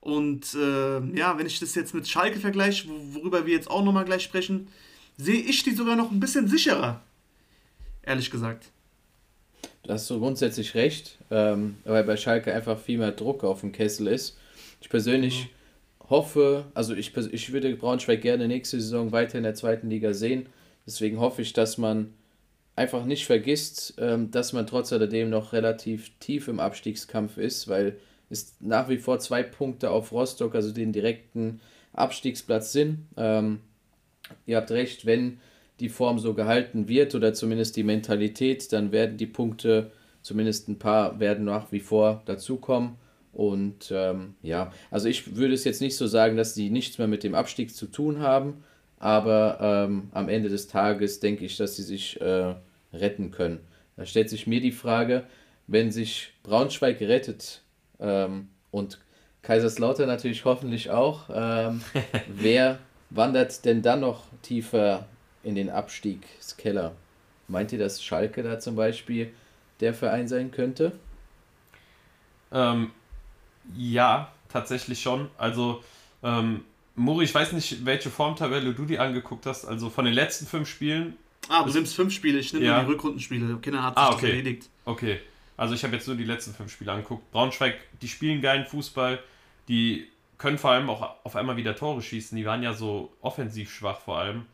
Und äh, ja, wenn ich das jetzt mit Schalke vergleiche, worüber wir jetzt auch nochmal gleich sprechen, sehe ich die sogar noch ein bisschen sicherer. Ehrlich gesagt. Da hast du grundsätzlich recht, ähm, weil bei Schalke einfach viel mehr Druck auf dem Kessel ist. Ich persönlich mhm. hoffe, also ich, ich würde Braunschweig gerne nächste Saison weiter in der zweiten Liga sehen. Deswegen hoffe ich, dass man einfach nicht vergisst, ähm, dass man trotz alledem noch relativ tief im Abstiegskampf ist, weil ist nach wie vor zwei Punkte auf Rostock, also den direkten Abstiegsplatz sind. Ähm, ihr habt recht, wenn die Form so gehalten wird oder zumindest die Mentalität, dann werden die Punkte, zumindest ein paar, werden nach wie vor dazukommen. Und ähm, ja, also ich würde es jetzt nicht so sagen, dass die nichts mehr mit dem Abstieg zu tun haben, aber ähm, am Ende des Tages denke ich, dass sie sich äh, retten können. Da stellt sich mir die Frage, wenn sich Braunschweig rettet, ähm, und Kaiserslautern natürlich hoffentlich auch. Ähm, wer wandert denn dann noch tiefer in den Abstiegskeller? Meint ihr, dass Schalke da zum Beispiel der Verein sein könnte? Ähm, ja, tatsächlich schon. Also, ähm, Muri, ich weiß nicht, welche Formtabelle du dir angeguckt hast. Also von den letzten fünf Spielen. Ah, du nimmst fünf Spiele, ich nehme ja. die Rückrundenspiele. Kinder hat sich ah, okay. erledigt. Okay. Also ich habe jetzt nur die letzten fünf Spiele angeguckt. Braunschweig, die spielen geilen Fußball, die können vor allem auch auf einmal wieder Tore schießen. Die waren ja so offensiv schwach vor allem.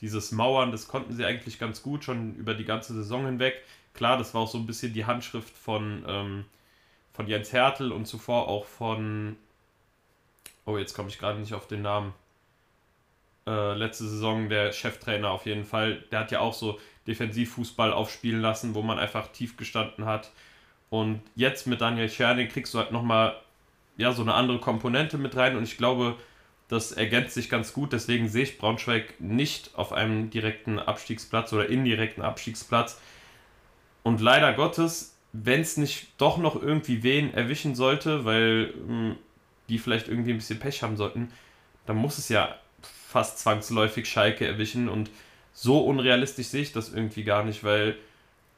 Dieses Mauern, das konnten sie eigentlich ganz gut schon über die ganze Saison hinweg. Klar, das war auch so ein bisschen die Handschrift von, ähm, von Jens Hertel und zuvor auch von. Oh, jetzt komme ich gerade nicht auf den Namen. Äh, letzte Saison der Cheftrainer auf jeden Fall. Der hat ja auch so Defensivfußball aufspielen lassen, wo man einfach tief gestanden hat. Und jetzt mit Daniel Scherning kriegst du halt nochmal ja, so eine andere Komponente mit rein und ich glaube, das ergänzt sich ganz gut. Deswegen sehe ich Braunschweig nicht auf einem direkten Abstiegsplatz oder indirekten Abstiegsplatz. Und leider Gottes, wenn es nicht doch noch irgendwie wen erwischen sollte, weil hm, die vielleicht irgendwie ein bisschen Pech haben sollten, dann muss es ja fast zwangsläufig Schalke erwischen. Und so unrealistisch sehe ich das irgendwie gar nicht, weil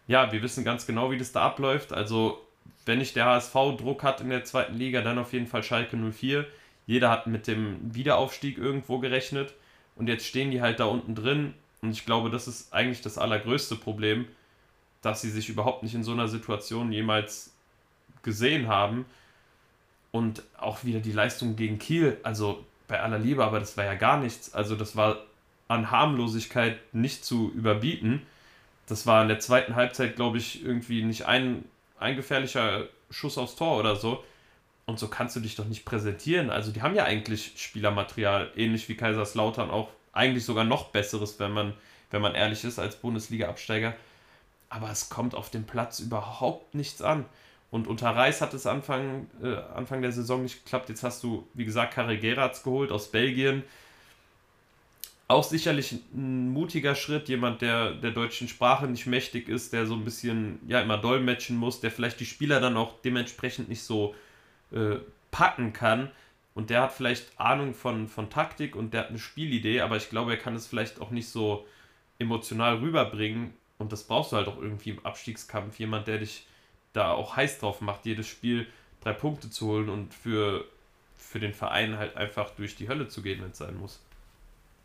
ja, wir wissen ganz genau, wie das da abläuft. Also, wenn nicht der HSV Druck hat in der zweiten Liga, dann auf jeden Fall Schalke 04. Jeder hat mit dem Wiederaufstieg irgendwo gerechnet und jetzt stehen die halt da unten drin. Und ich glaube, das ist eigentlich das allergrößte Problem, dass sie sich überhaupt nicht in so einer Situation jemals gesehen haben. Und auch wieder die Leistung gegen Kiel, also bei aller Liebe, aber das war ja gar nichts. Also das war an Harmlosigkeit nicht zu überbieten. Das war in der zweiten Halbzeit, glaube ich, irgendwie nicht ein, ein gefährlicher Schuss aufs Tor oder so. Und so kannst du dich doch nicht präsentieren. Also die haben ja eigentlich Spielermaterial, ähnlich wie Kaiserslautern, auch eigentlich sogar noch besseres, wenn man, wenn man ehrlich ist, als Bundesliga-Absteiger. Aber es kommt auf dem Platz überhaupt nichts an. Und unter Reis hat es Anfang, äh, Anfang der Saison nicht geklappt. Jetzt hast du, wie gesagt, Karel Gerards geholt aus Belgien auch sicherlich ein mutiger Schritt, jemand, der der deutschen Sprache nicht mächtig ist, der so ein bisschen ja immer dolmetschen muss, der vielleicht die Spieler dann auch dementsprechend nicht so äh, packen kann. Und der hat vielleicht Ahnung von, von Taktik und der hat eine Spielidee, aber ich glaube, er kann es vielleicht auch nicht so emotional rüberbringen. Und das brauchst du halt auch irgendwie im Abstiegskampf. Jemand, der dich da auch heiß drauf macht, jedes Spiel drei Punkte zu holen und für, für den Verein halt einfach durch die Hölle zu gehen, wenn es sein muss.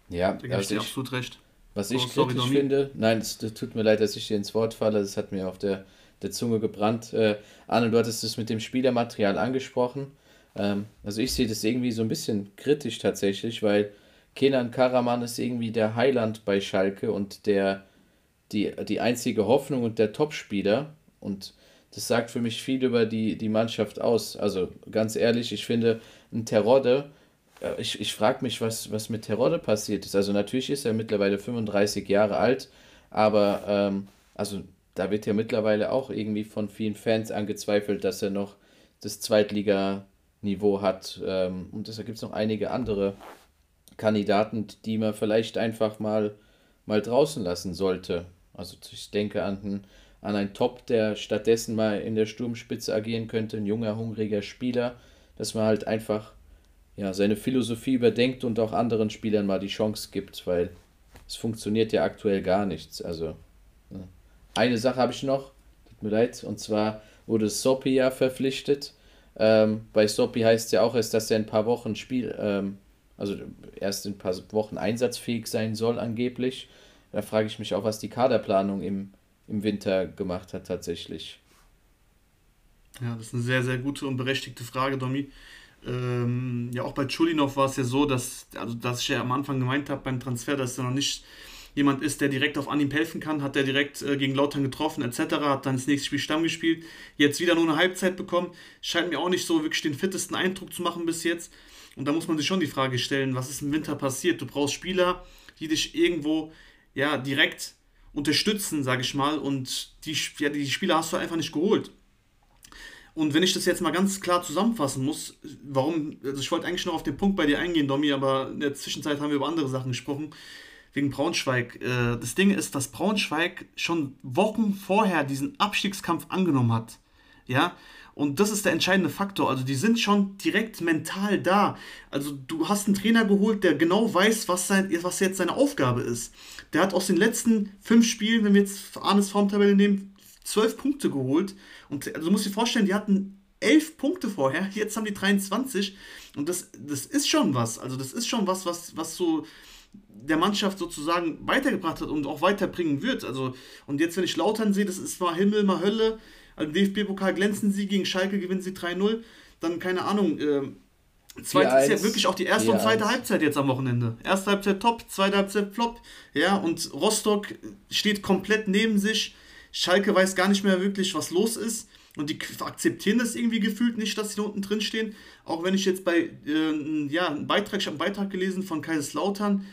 Ja, da gebe ich dir absolut recht. Was ich oh, kritisch finde, nein, es tut mir leid, dass ich dir ins Wort falle, das hat mir auf der, der Zunge gebrannt. Äh, Arne, du hattest es mit dem Spielermaterial angesprochen. Ähm, also ich sehe das irgendwie so ein bisschen kritisch tatsächlich, weil Kenan Karaman ist irgendwie der Heiland bei Schalke und der die, die einzige Hoffnung und der Topspieler. Und das sagt für mich viel über die, die Mannschaft aus. Also ganz ehrlich, ich finde, ein Terodde ich, ich frage mich, was, was mit Terodde passiert ist. Also natürlich ist er mittlerweile 35 Jahre alt, aber ähm, also da wird ja mittlerweile auch irgendwie von vielen Fans angezweifelt, dass er noch das Zweitliganiveau hat. Ähm, und deshalb gibt es noch einige andere Kandidaten, die man vielleicht einfach mal, mal draußen lassen sollte. Also ich denke an, an einen Top, der stattdessen mal in der Sturmspitze agieren könnte, ein junger, hungriger Spieler, dass man halt einfach ja, seine Philosophie überdenkt und auch anderen Spielern mal die Chance gibt, weil es funktioniert ja aktuell gar nichts. Also ne. eine Sache habe ich noch, tut mir leid, und zwar wurde Soppy ja verpflichtet. Ähm, bei Soppy heißt es ja auch erst, dass er ein paar Wochen Spiel, ähm, also erst in ein paar Wochen einsatzfähig sein soll angeblich. Da frage ich mich auch, was die Kaderplanung im, im Winter gemacht hat tatsächlich. Ja, das ist eine sehr, sehr gute und berechtigte Frage, Domi. Ähm, ja, auch bei Chulinov war es ja so, dass, also, dass ich ja am Anfang gemeint habe beim Transfer, dass er noch nicht jemand ist, der direkt auf Anhieb helfen kann. Hat er direkt äh, gegen Lautern getroffen, etc. Hat dann das nächste Spiel Stamm gespielt. Jetzt wieder nur eine Halbzeit bekommen. Scheint mir auch nicht so wirklich den fittesten Eindruck zu machen bis jetzt. Und da muss man sich schon die Frage stellen, was ist im Winter passiert? Du brauchst Spieler, die dich irgendwo ja, direkt unterstützen, sage ich mal. Und die, ja, die Spieler hast du einfach nicht geholt. Und wenn ich das jetzt mal ganz klar zusammenfassen muss, warum, also ich wollte eigentlich noch auf den Punkt bei dir eingehen, Domi, aber in der Zwischenzeit haben wir über andere Sachen gesprochen, wegen Braunschweig. Äh, das Ding ist, dass Braunschweig schon Wochen vorher diesen Abstiegskampf angenommen hat. Ja, und das ist der entscheidende Faktor. Also die sind schon direkt mental da. Also du hast einen Trainer geholt, der genau weiß, was, sein, was jetzt seine Aufgabe ist. Der hat aus den letzten fünf Spielen, wenn wir jetzt Arnes Formtabelle nehmen, zwölf Punkte geholt. Und also du musst dir vorstellen, die hatten elf Punkte vorher, jetzt haben die 23. Und das, das ist schon was. Also das ist schon was, was, was so der Mannschaft sozusagen weitergebracht hat und auch weiterbringen wird. Also, und jetzt, wenn ich Lautern sehe, das ist mal Himmel, mal Hölle. Also DFB-Pokal glänzen sie, gegen Schalke gewinnen sie 3-0. Dann, keine Ahnung, äh, Zweit ist ja wirklich auch die erste und zweite Halbzeit jetzt am Wochenende. Erste Halbzeit top, zweite Halbzeit flop. Ja, und Rostock steht komplett neben sich. Schalke weiß gar nicht mehr wirklich, was los ist. Und die akzeptieren das irgendwie gefühlt nicht, dass sie da unten drin stehen. Auch wenn ich jetzt bei, äh, ja, einen Beitrag, ich habe einen Beitrag gelesen von Kaiserslautern,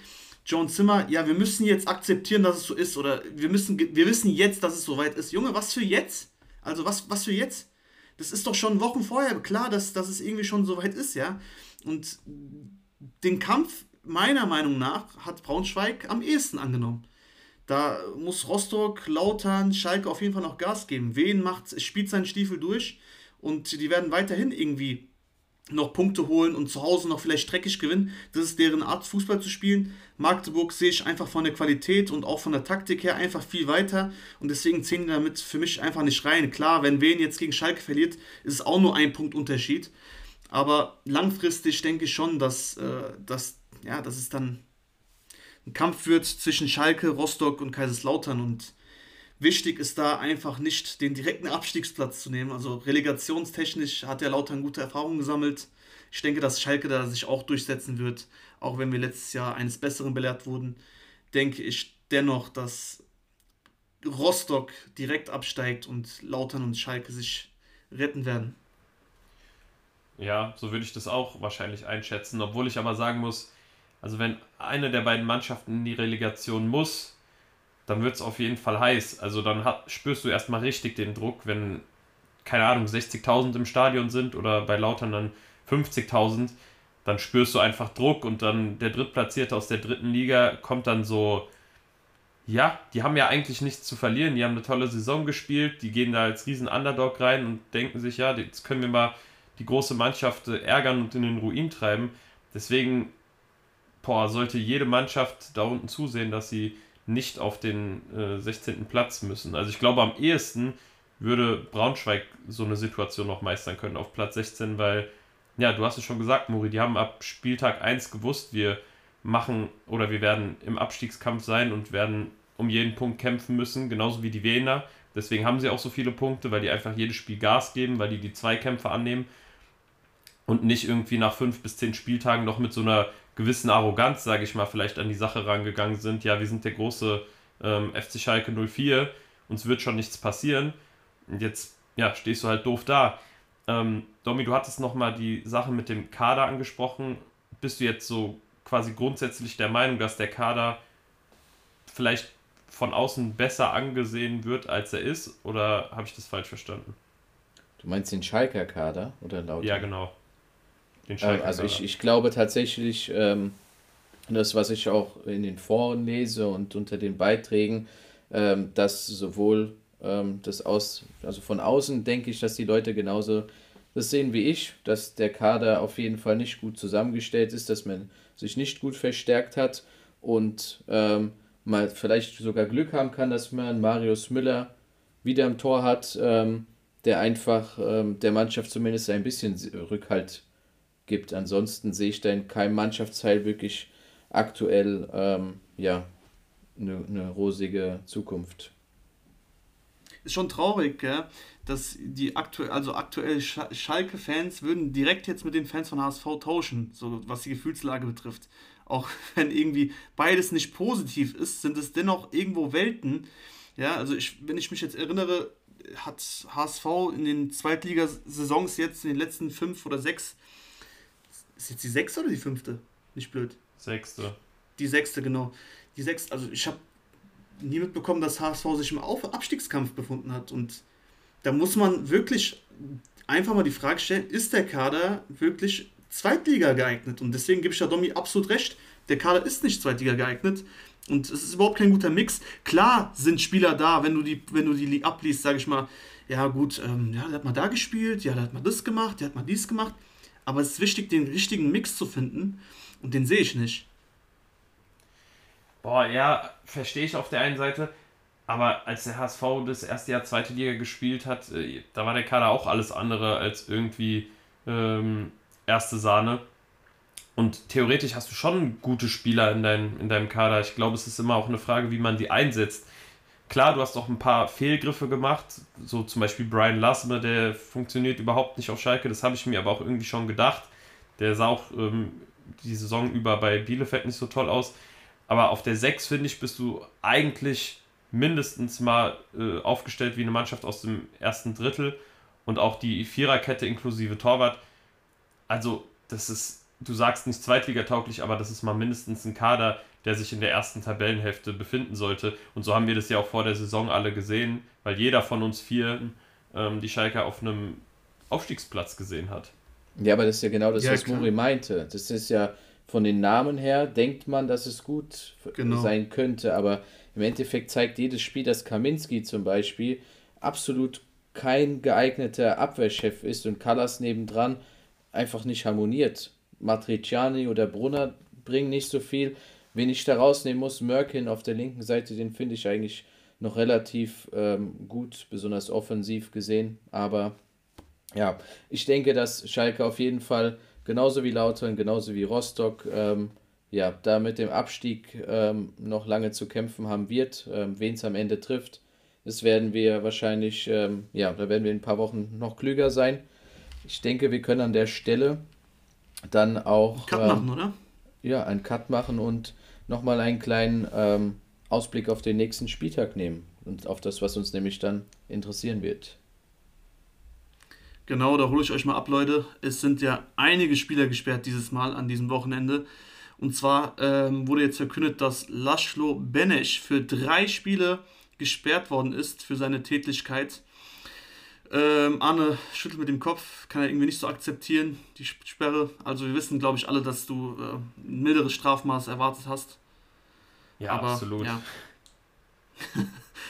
John Zimmer, ja, wir müssen jetzt akzeptieren, dass es so ist. Oder wir müssen, wir wissen jetzt, dass es soweit ist. Junge, was für jetzt? Also was, was für jetzt? Das ist doch schon Wochen vorher klar, dass, dass es irgendwie schon soweit ist, ja. Und den Kampf, meiner Meinung nach, hat Braunschweig am ehesten angenommen. Da muss Rostock, Lautern, Schalke auf jeden Fall noch Gas geben. Wen macht, spielt seinen Stiefel durch und die werden weiterhin irgendwie noch Punkte holen und zu Hause noch vielleicht dreckig gewinnen. Das ist deren Art, Fußball zu spielen. Magdeburg sehe ich einfach von der Qualität und auch von der Taktik her einfach viel weiter und deswegen zählen die damit für mich einfach nicht rein. Klar, wenn Wen jetzt gegen Schalke verliert, ist es auch nur ein Punkt Unterschied. Aber langfristig denke ich schon, dass, äh, dass, ja, dass es dann ein Kampf wird zwischen Schalke, Rostock und Kaiserslautern und wichtig ist da einfach nicht den direkten Abstiegsplatz zu nehmen. Also relegationstechnisch hat der Lautern gute Erfahrungen gesammelt. Ich denke, dass Schalke da sich auch durchsetzen wird, auch wenn wir letztes Jahr eines Besseren belehrt wurden. Denke ich dennoch, dass Rostock direkt absteigt und Lautern und Schalke sich retten werden. Ja, so würde ich das auch wahrscheinlich einschätzen, obwohl ich aber sagen muss, also wenn eine der beiden Mannschaften in die Relegation muss, dann wird es auf jeden Fall heiß. Also dann hat, spürst du erstmal richtig den Druck, wenn, keine Ahnung, 60.000 im Stadion sind oder bei Lautern dann 50.000, dann spürst du einfach Druck und dann der Drittplatzierte aus der dritten Liga kommt dann so, ja, die haben ja eigentlich nichts zu verlieren, die haben eine tolle Saison gespielt, die gehen da als riesen Underdog rein und denken sich, ja, jetzt können wir mal die große Mannschaft ärgern und in den Ruin treiben. Deswegen boah, sollte jede Mannschaft da unten zusehen, dass sie nicht auf den äh, 16. Platz müssen. Also ich glaube, am ehesten würde Braunschweig so eine Situation noch meistern können auf Platz 16, weil, ja, du hast es schon gesagt, Muri, die haben ab Spieltag 1 gewusst, wir machen oder wir werden im Abstiegskampf sein und werden um jeden Punkt kämpfen müssen, genauso wie die Wiener. Deswegen haben sie auch so viele Punkte, weil die einfach jedes Spiel Gas geben, weil die die Zweikämpfe annehmen und nicht irgendwie nach fünf bis zehn Spieltagen noch mit so einer gewissen Arroganz, sage ich mal, vielleicht an die Sache rangegangen sind. Ja, wir sind der große ähm, FC Schalke 04, uns wird schon nichts passieren. Und jetzt, ja, stehst du halt doof da. Ähm, Domi, du hattest nochmal die Sache mit dem Kader angesprochen. Bist du jetzt so quasi grundsätzlich der Meinung, dass der Kader vielleicht von außen besser angesehen wird, als er ist? Oder habe ich das falsch verstanden? Du meinst den Schalker Kader oder laut? Ja, genau. Ähm, also ich, ich glaube tatsächlich, ähm, das, was ich auch in den Foren lese und unter den Beiträgen, ähm, dass sowohl ähm, das aus, also von außen denke ich, dass die Leute genauso das sehen wie ich, dass der Kader auf jeden Fall nicht gut zusammengestellt ist, dass man sich nicht gut verstärkt hat und ähm, mal vielleicht sogar Glück haben kann, dass man Marius Müller wieder im Tor hat, ähm, der einfach ähm, der Mannschaft zumindest ein bisschen Rückhalt gibt. Ansonsten sehe ich da in keinem Mannschaftsteil wirklich aktuell ähm, ja, eine, eine rosige Zukunft. Ist schon traurig, gell? dass die aktuell, also aktuell Schalke-Fans würden direkt jetzt mit den Fans von HSV tauschen, so was die Gefühlslage betrifft. Auch wenn irgendwie beides nicht positiv ist, sind es dennoch irgendwo Welten. Ja, also ich, wenn ich mich jetzt erinnere, hat HSV in den Zweitligasaisons jetzt in den letzten fünf oder sechs, ist jetzt die sechste oder die fünfte? Nicht blöd. Sechste. Die sechste, genau. Die sechste, also ich habe nie mitbekommen, dass HSV sich im Auf Abstiegskampf befunden hat. Und da muss man wirklich einfach mal die Frage stellen, ist der Kader wirklich Zweitliga geeignet? Und deswegen gebe ich da Domi absolut recht. Der Kader ist nicht Zweitliga geeignet. Und es ist überhaupt kein guter Mix. Klar sind Spieler da, wenn du die, wenn du die abliest, sage ich mal, ja gut, ähm, ja, der hat mal da gespielt, ja, der hat mal das gemacht, der hat mal dies gemacht. Aber es ist wichtig, den richtigen Mix zu finden. Und den sehe ich nicht. Boah, ja, verstehe ich auf der einen Seite. Aber als der HSV das erste Jahr zweite Liga gespielt hat, äh, da war der Kader auch alles andere als irgendwie ähm, erste Sahne. Und theoretisch hast du schon gute Spieler in, dein, in deinem Kader. Ich glaube, es ist immer auch eine Frage, wie man die einsetzt. Klar, du hast auch ein paar Fehlgriffe gemacht, so zum Beispiel Brian Lassner, der funktioniert überhaupt nicht auf Schalke, das habe ich mir aber auch irgendwie schon gedacht. Der sah auch ähm, die Saison über bei Bielefeld nicht so toll aus. Aber auf der 6, finde ich, bist du eigentlich mindestens mal äh, aufgestellt wie eine Mannschaft aus dem ersten Drittel und auch die Viererkette inklusive Torwart. Also, das ist, du sagst nicht zweitligatauglich, aber das ist mal mindestens ein Kader, der sich in der ersten Tabellenhälfte befinden sollte. Und so haben wir das ja auch vor der Saison alle gesehen, weil jeder von uns vier ähm, die Schalke auf einem Aufstiegsplatz gesehen hat. Ja, aber das ist ja genau das, ja, was klar. Muri meinte. Das ist ja von den Namen her, denkt man, dass es gut genau. sein könnte, aber im Endeffekt zeigt jedes Spiel, dass Kaminski zum Beispiel absolut kein geeigneter Abwehrchef ist und Callas nebendran einfach nicht harmoniert. Matriciani oder Brunner bringen nicht so viel. Wen ich da rausnehmen muss, Merkin auf der linken Seite, den finde ich eigentlich noch relativ ähm, gut, besonders offensiv gesehen. Aber ja, ich denke, dass Schalke auf jeden Fall genauso wie Lautern, genauso wie Rostock, ähm, ja, da mit dem Abstieg ähm, noch lange zu kämpfen haben wird. Ähm, Wen es am Ende trifft, das werden wir wahrscheinlich, ähm, ja, da werden wir in ein paar Wochen noch klüger sein. Ich denke, wir können an der Stelle dann auch. Cut machen, ähm, oder? Ja, einen Cut machen und nochmal einen kleinen ähm, Ausblick auf den nächsten Spieltag nehmen und auf das, was uns nämlich dann interessieren wird. Genau, da hole ich euch mal ab, Leute. Es sind ja einige Spieler gesperrt dieses Mal an diesem Wochenende. Und zwar ähm, wurde jetzt verkündet, dass Laszlo Benesch für drei Spiele gesperrt worden ist für seine Tätigkeit. Ähm, Arne schüttelt mit dem Kopf, kann er irgendwie nicht so akzeptieren, die Sperre. Also wir wissen, glaube ich, alle, dass du äh, ein milderes Strafmaß erwartet hast. Ja, Aber, absolut. Ja.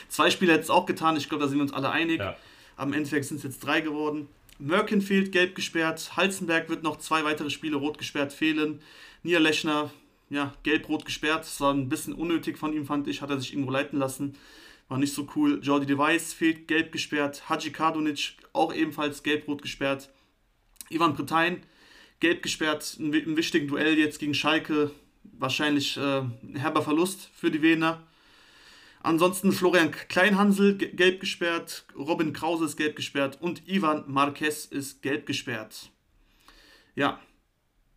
Zwei Spiele hätte es auch getan, ich glaube, da sind wir uns alle einig. Ja. Am Endeffekt sind es jetzt drei geworden. Merkenfield gelb gesperrt, Halzenberg wird noch zwei weitere Spiele rot gesperrt fehlen. Niederlechner, ja, gelb-rot gesperrt. Das war ein bisschen unnötig von ihm, fand ich. Hat er sich irgendwo leiten lassen. War nicht so cool. Jordi Device fehlt gelb gesperrt. Hadji Kardunic auch ebenfalls gelb-rot gesperrt. Ivan Bretain gelb gesperrt. Im wichtigen Duell jetzt gegen Schalke. Wahrscheinlich äh, ein herber Verlust für die Wiener. Ansonsten Florian Kleinhansel gelb gesperrt, Robin Krause ist gelb gesperrt und Ivan Marquez ist gelb gesperrt. Ja,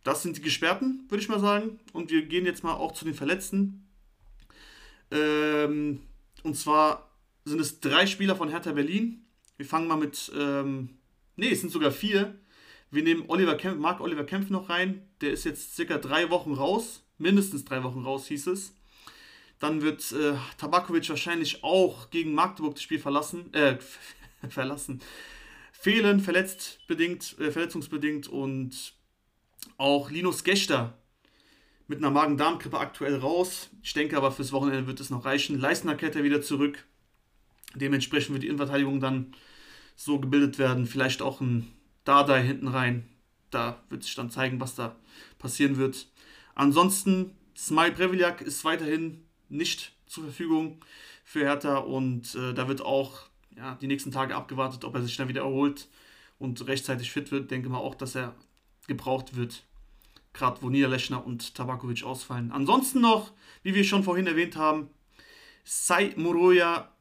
das sind die Gesperrten, würde ich mal sagen. Und wir gehen jetzt mal auch zu den Verletzten. Ähm, und zwar sind es drei Spieler von Hertha Berlin. Wir fangen mal mit, ähm, nee, es sind sogar vier. Wir nehmen Oliver Kempf, Marc Oliver Kempf noch rein. Der ist jetzt circa drei Wochen raus. Mindestens drei Wochen raus, hieß es. Dann wird äh, Tabakovic wahrscheinlich auch gegen Magdeburg das Spiel verlassen, äh, verlassen. Fehlen, verletzt bedingt, äh, verletzungsbedingt und auch Linus Gechter mit einer Magen-Darm-Grippe aktuell raus. Ich denke aber fürs Wochenende wird es noch reichen. Leistner Kette wieder zurück. Dementsprechend wird die Innenverteidigung dann so gebildet werden. Vielleicht auch ein Dada hinten rein. Da wird sich dann zeigen, was da passieren wird. Ansonsten, Smile Breviljak ist weiterhin nicht zur Verfügung für Hertha und äh, da wird auch ja, die nächsten Tage abgewartet, ob er sich dann wieder erholt und rechtzeitig fit wird. Denke mal auch, dass er gebraucht wird. Gerade wo Niederlechner und Tabakovic ausfallen. Ansonsten noch, wie wir schon vorhin erwähnt haben, Sai Moroja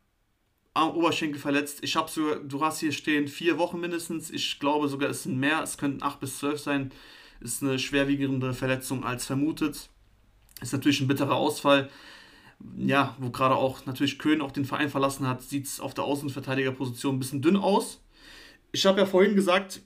am Oberschenkel verletzt. Ich habe sogar, du hast hier stehen, vier Wochen mindestens. Ich glaube sogar, es sind mehr. Es könnten acht bis zwölf sein. Ist eine schwerwiegende Verletzung als vermutet. Ist natürlich ein bitterer Ausfall. Ja, wo gerade auch natürlich Köhn auch den Verein verlassen hat, sieht es auf der Außenverteidigerposition ein bisschen dünn aus. Ich habe ja vorhin gesagt,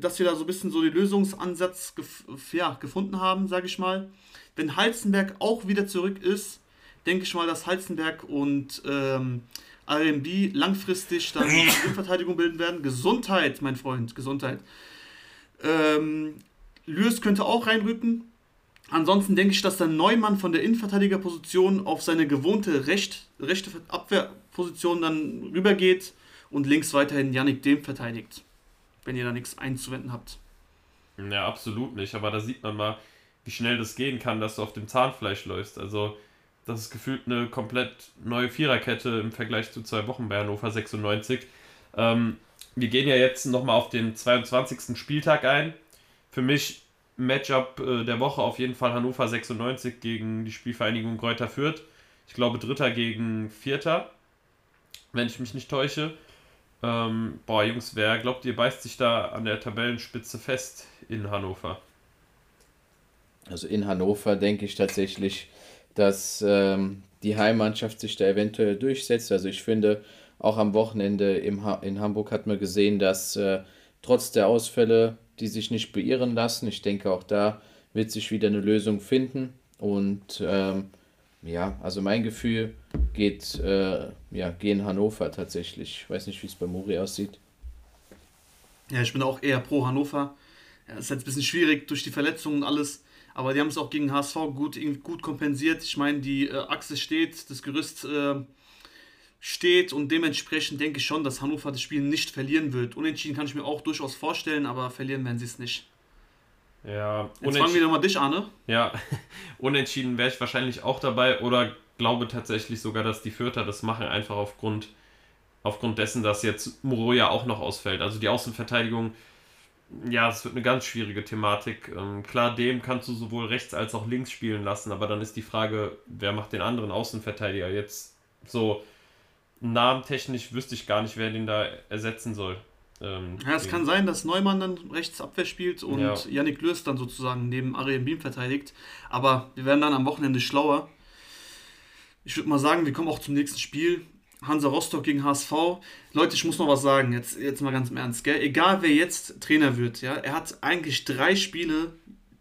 dass wir da so ein bisschen so den Lösungsansatz gef ja, gefunden haben, sage ich mal. Wenn Halzenberg auch wieder zurück ist, denke ich mal, dass Halzenberg und ähm, RMB langfristig dann die Verteidigung bilden werden. Gesundheit, mein Freund, Gesundheit. Ähm, Lürs könnte auch reinrücken. Ansonsten denke ich, dass der Neumann von der Innenverteidigerposition auf seine gewohnte Recht, rechte Abwehrposition dann rübergeht und links weiterhin Yannick Dem verteidigt. Wenn ihr da nichts einzuwenden habt. Ja, absolut nicht. Aber da sieht man mal, wie schnell das gehen kann, dass du auf dem Zahnfleisch läufst. Also, das ist gefühlt eine komplett neue Viererkette im Vergleich zu zwei Wochen bei Hannover 96. Ähm, wir gehen ja jetzt nochmal auf den 22. Spieltag ein. Für mich Matchup äh, der Woche auf jeden Fall Hannover 96 gegen die Spielvereinigung Kräuter Fürth. Ich glaube Dritter gegen Vierter, wenn ich mich nicht täusche. Ähm, boah, Jungs, wer glaubt ihr, beißt sich da an der Tabellenspitze fest in Hannover? Also in Hannover denke ich tatsächlich, dass ähm, die Heimmannschaft sich da eventuell durchsetzt. Also ich finde, auch am Wochenende im ha in Hamburg hat man gesehen, dass äh, trotz der Ausfälle die sich nicht beirren lassen. Ich denke, auch da wird sich wieder eine Lösung finden. Und ähm, ja, also mein Gefühl geht, äh, ja, gehen Hannover tatsächlich. Ich weiß nicht, wie es bei Muri aussieht. Ja, ich bin auch eher pro Hannover. Ja, ist jetzt ein bisschen schwierig durch die Verletzungen und alles. Aber die haben es auch gegen HSV gut, gut kompensiert. Ich meine, die äh, Achse steht, das Gerüst äh, steht und dementsprechend denke ich schon, dass Hannover das Spiel nicht verlieren wird. Unentschieden kann ich mir auch durchaus vorstellen, aber verlieren werden sie es nicht. Ja, Jetzt fangen wir nochmal dich an, ne? Ja, unentschieden wäre ich wahrscheinlich auch dabei oder glaube tatsächlich sogar, dass die Fürther das machen, einfach aufgrund, aufgrund dessen, dass jetzt Moroja auch noch ausfällt. Also die Außenverteidigung, ja, es wird eine ganz schwierige Thematik. Ähm, klar, dem kannst du sowohl rechts als auch links spielen lassen, aber dann ist die Frage, wer macht den anderen Außenverteidiger jetzt so namentechnisch wüsste ich gar nicht, wer den da ersetzen soll. Ähm, ja, es kann sein, dass Neumann dann rechts Abwehr spielt und ja. Yannick Lörs dann sozusagen neben Ariel Beam verteidigt. Aber wir werden dann am Wochenende schlauer. Ich würde mal sagen, wir kommen auch zum nächsten Spiel. Hansa Rostock gegen HSV. Leute, ich muss noch was sagen, jetzt, jetzt mal ganz im Ernst. Gell? Egal wer jetzt Trainer wird, ja, er hat eigentlich drei Spiele,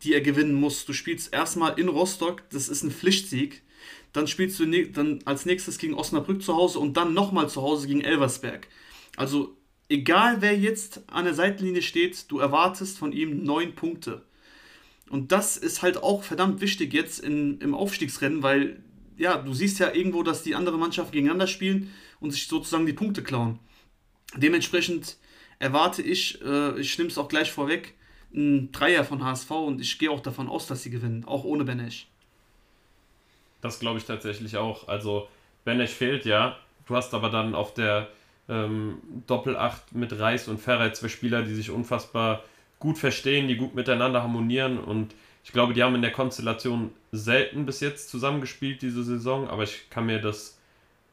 die er gewinnen muss. Du spielst erstmal in Rostock, das ist ein Pflichtsieg. Dann spielst du ne dann als nächstes gegen Osnabrück zu Hause und dann nochmal zu Hause gegen Elversberg. Also egal wer jetzt an der Seitenlinie steht, du erwartest von ihm neun Punkte. Und das ist halt auch verdammt wichtig jetzt in, im Aufstiegsrennen, weil ja, du siehst ja irgendwo, dass die andere Mannschaft gegeneinander spielen und sich sozusagen die Punkte klauen. Dementsprechend erwarte ich, äh, ich nehme es auch gleich vorweg, ein Dreier von HSV und ich gehe auch davon aus, dass sie gewinnen, auch ohne Benesch. Das glaube ich tatsächlich auch. Also, Benesch fehlt ja. Du hast aber dann auf der ähm, Doppelacht mit Reis und Ferrei zwei Spieler, die sich unfassbar gut verstehen, die gut miteinander harmonieren und ich glaube, die haben in der Konstellation selten bis jetzt zusammengespielt diese Saison, aber ich kann mir das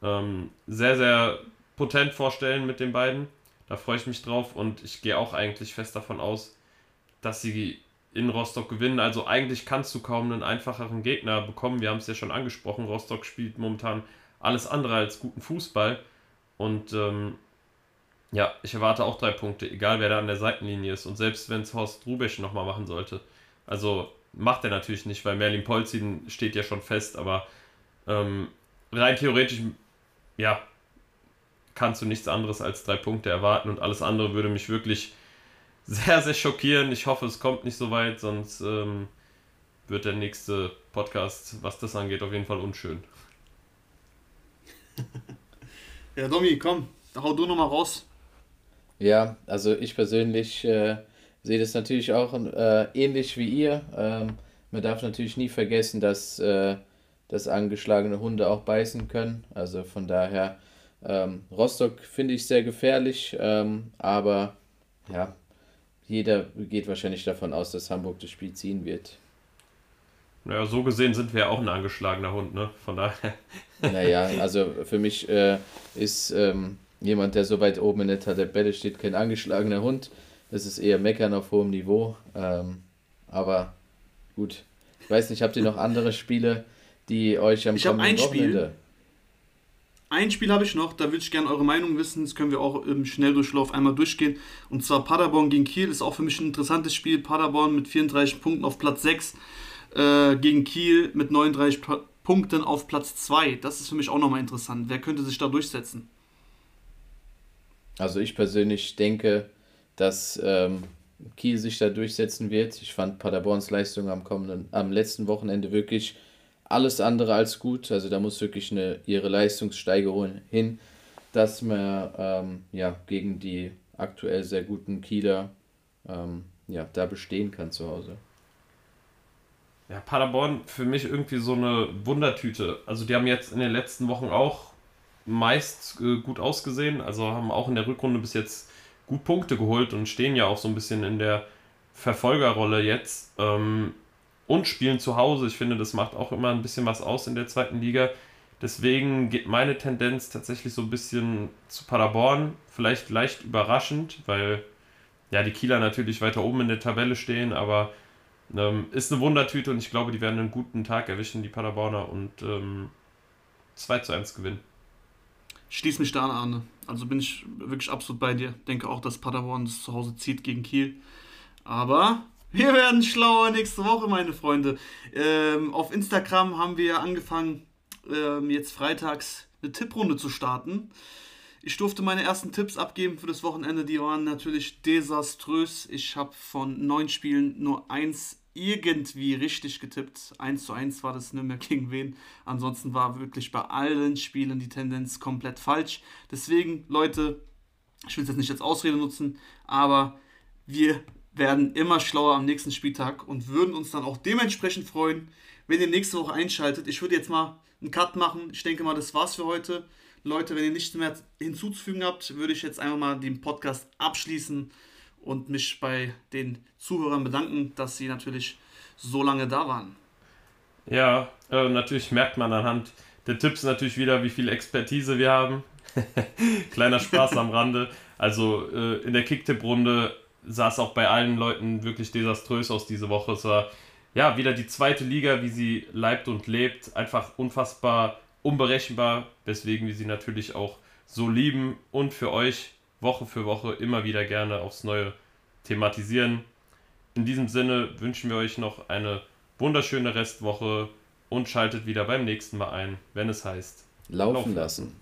ähm, sehr, sehr potent vorstellen mit den beiden. Da freue ich mich drauf und ich gehe auch eigentlich fest davon aus, dass sie in Rostock gewinnen. Also eigentlich kannst du kaum einen einfacheren Gegner bekommen. Wir haben es ja schon angesprochen. Rostock spielt momentan alles andere als guten Fußball. Und ähm, ja, ich erwarte auch drei Punkte, egal wer da an der Seitenlinie ist. Und selbst wenn es Horst Rubesch nochmal machen sollte. Also macht er natürlich nicht, weil Merlin Polzin steht ja schon fest. Aber ähm, rein theoretisch, ja, kannst du nichts anderes als drei Punkte erwarten. Und alles andere würde mich wirklich sehr, sehr schockierend. Ich hoffe, es kommt nicht so weit, sonst ähm, wird der nächste Podcast, was das angeht, auf jeden Fall unschön. ja, Domi, komm, hau du nochmal raus. Ja, also ich persönlich äh, sehe das natürlich auch äh, ähnlich wie ihr. Ähm, man darf natürlich nie vergessen, dass, äh, dass angeschlagene Hunde auch beißen können. Also von daher, ähm, Rostock finde ich sehr gefährlich, ähm, aber ja, jeder geht wahrscheinlich davon aus, dass Hamburg das Spiel ziehen wird. Naja, so gesehen sind wir ja auch ein angeschlagener Hund, ne? Von daher. Naja, also für mich äh, ist ähm, jemand, der so weit oben in der Tabelle steht, kein angeschlagener Hund. Das ist eher Meckern auf hohem Niveau. Ähm, aber gut. Ich weiß nicht, habt ihr noch andere Spiele, die euch am ich kommenden ein Wochenende... Spiel. Ein Spiel habe ich noch, da würde ich gerne eure Meinung wissen. Das können wir auch im Schnelldurchlauf einmal durchgehen. Und zwar Paderborn gegen Kiel ist auch für mich ein interessantes Spiel. Paderborn mit 34 Punkten auf Platz 6 äh, gegen Kiel mit 39 Punkten auf Platz 2. Das ist für mich auch nochmal interessant. Wer könnte sich da durchsetzen? Also ich persönlich denke, dass ähm, Kiel sich da durchsetzen wird. Ich fand Paderborns Leistung am kommenden, am letzten Wochenende wirklich alles andere als gut. Also da muss wirklich eine, ihre Leistungssteigerung hin, dass man ähm, ja, gegen die aktuell sehr guten Kieler ähm, ja, da bestehen kann zu Hause. Ja, Paderborn für mich irgendwie so eine Wundertüte. Also die haben jetzt in den letzten Wochen auch meist äh, gut ausgesehen, also haben auch in der Rückrunde bis jetzt gut Punkte geholt und stehen ja auch so ein bisschen in der Verfolgerrolle jetzt. Ähm, und spielen zu Hause. Ich finde, das macht auch immer ein bisschen was aus in der zweiten Liga. Deswegen geht meine Tendenz tatsächlich so ein bisschen zu Paderborn. Vielleicht leicht überraschend, weil ja die Kieler natürlich weiter oben in der Tabelle stehen, aber ähm, ist eine Wundertüte und ich glaube, die werden einen guten Tag erwischen, die Paderborner, und ähm, 2 zu 1 gewinnen. Schließ mich da an, Arne. Also bin ich wirklich absolut bei dir. Denke auch, dass Paderborn das zu Hause zieht gegen Kiel. Aber wir werden schlauer nächste Woche, meine Freunde. Ähm, auf Instagram haben wir angefangen, ähm, jetzt freitags eine Tipprunde zu starten. Ich durfte meine ersten Tipps abgeben für das Wochenende. Die waren natürlich desaströs. Ich habe von neun Spielen nur eins irgendwie richtig getippt. 1 zu 1 war das nicht mehr gegen wen. Ansonsten war wirklich bei allen Spielen die Tendenz komplett falsch. Deswegen, Leute, ich will es jetzt nicht als Ausrede nutzen, aber wir werden immer schlauer am nächsten Spieltag und würden uns dann auch dementsprechend freuen, wenn ihr nächste Woche einschaltet. Ich würde jetzt mal einen Cut machen. Ich denke mal, das war's für heute. Leute, wenn ihr nichts mehr hinzuzufügen habt, würde ich jetzt einfach mal den Podcast abschließen und mich bei den Zuhörern bedanken, dass sie natürlich so lange da waren. Ja, äh, natürlich merkt man anhand der Tipps natürlich wieder, wie viel Expertise wir haben. Kleiner Spaß am Rande. Also äh, in der Kicktipp-Runde sah es auch bei allen Leuten wirklich desaströs aus diese Woche. Es war ja wieder die zweite Liga, wie sie leibt und lebt. Einfach unfassbar unberechenbar, weswegen wir sie natürlich auch so lieben und für euch Woche für Woche immer wieder gerne aufs Neue thematisieren. In diesem Sinne wünschen wir euch noch eine wunderschöne Restwoche und schaltet wieder beim nächsten Mal ein, wenn es heißt Laufen, laufen. lassen.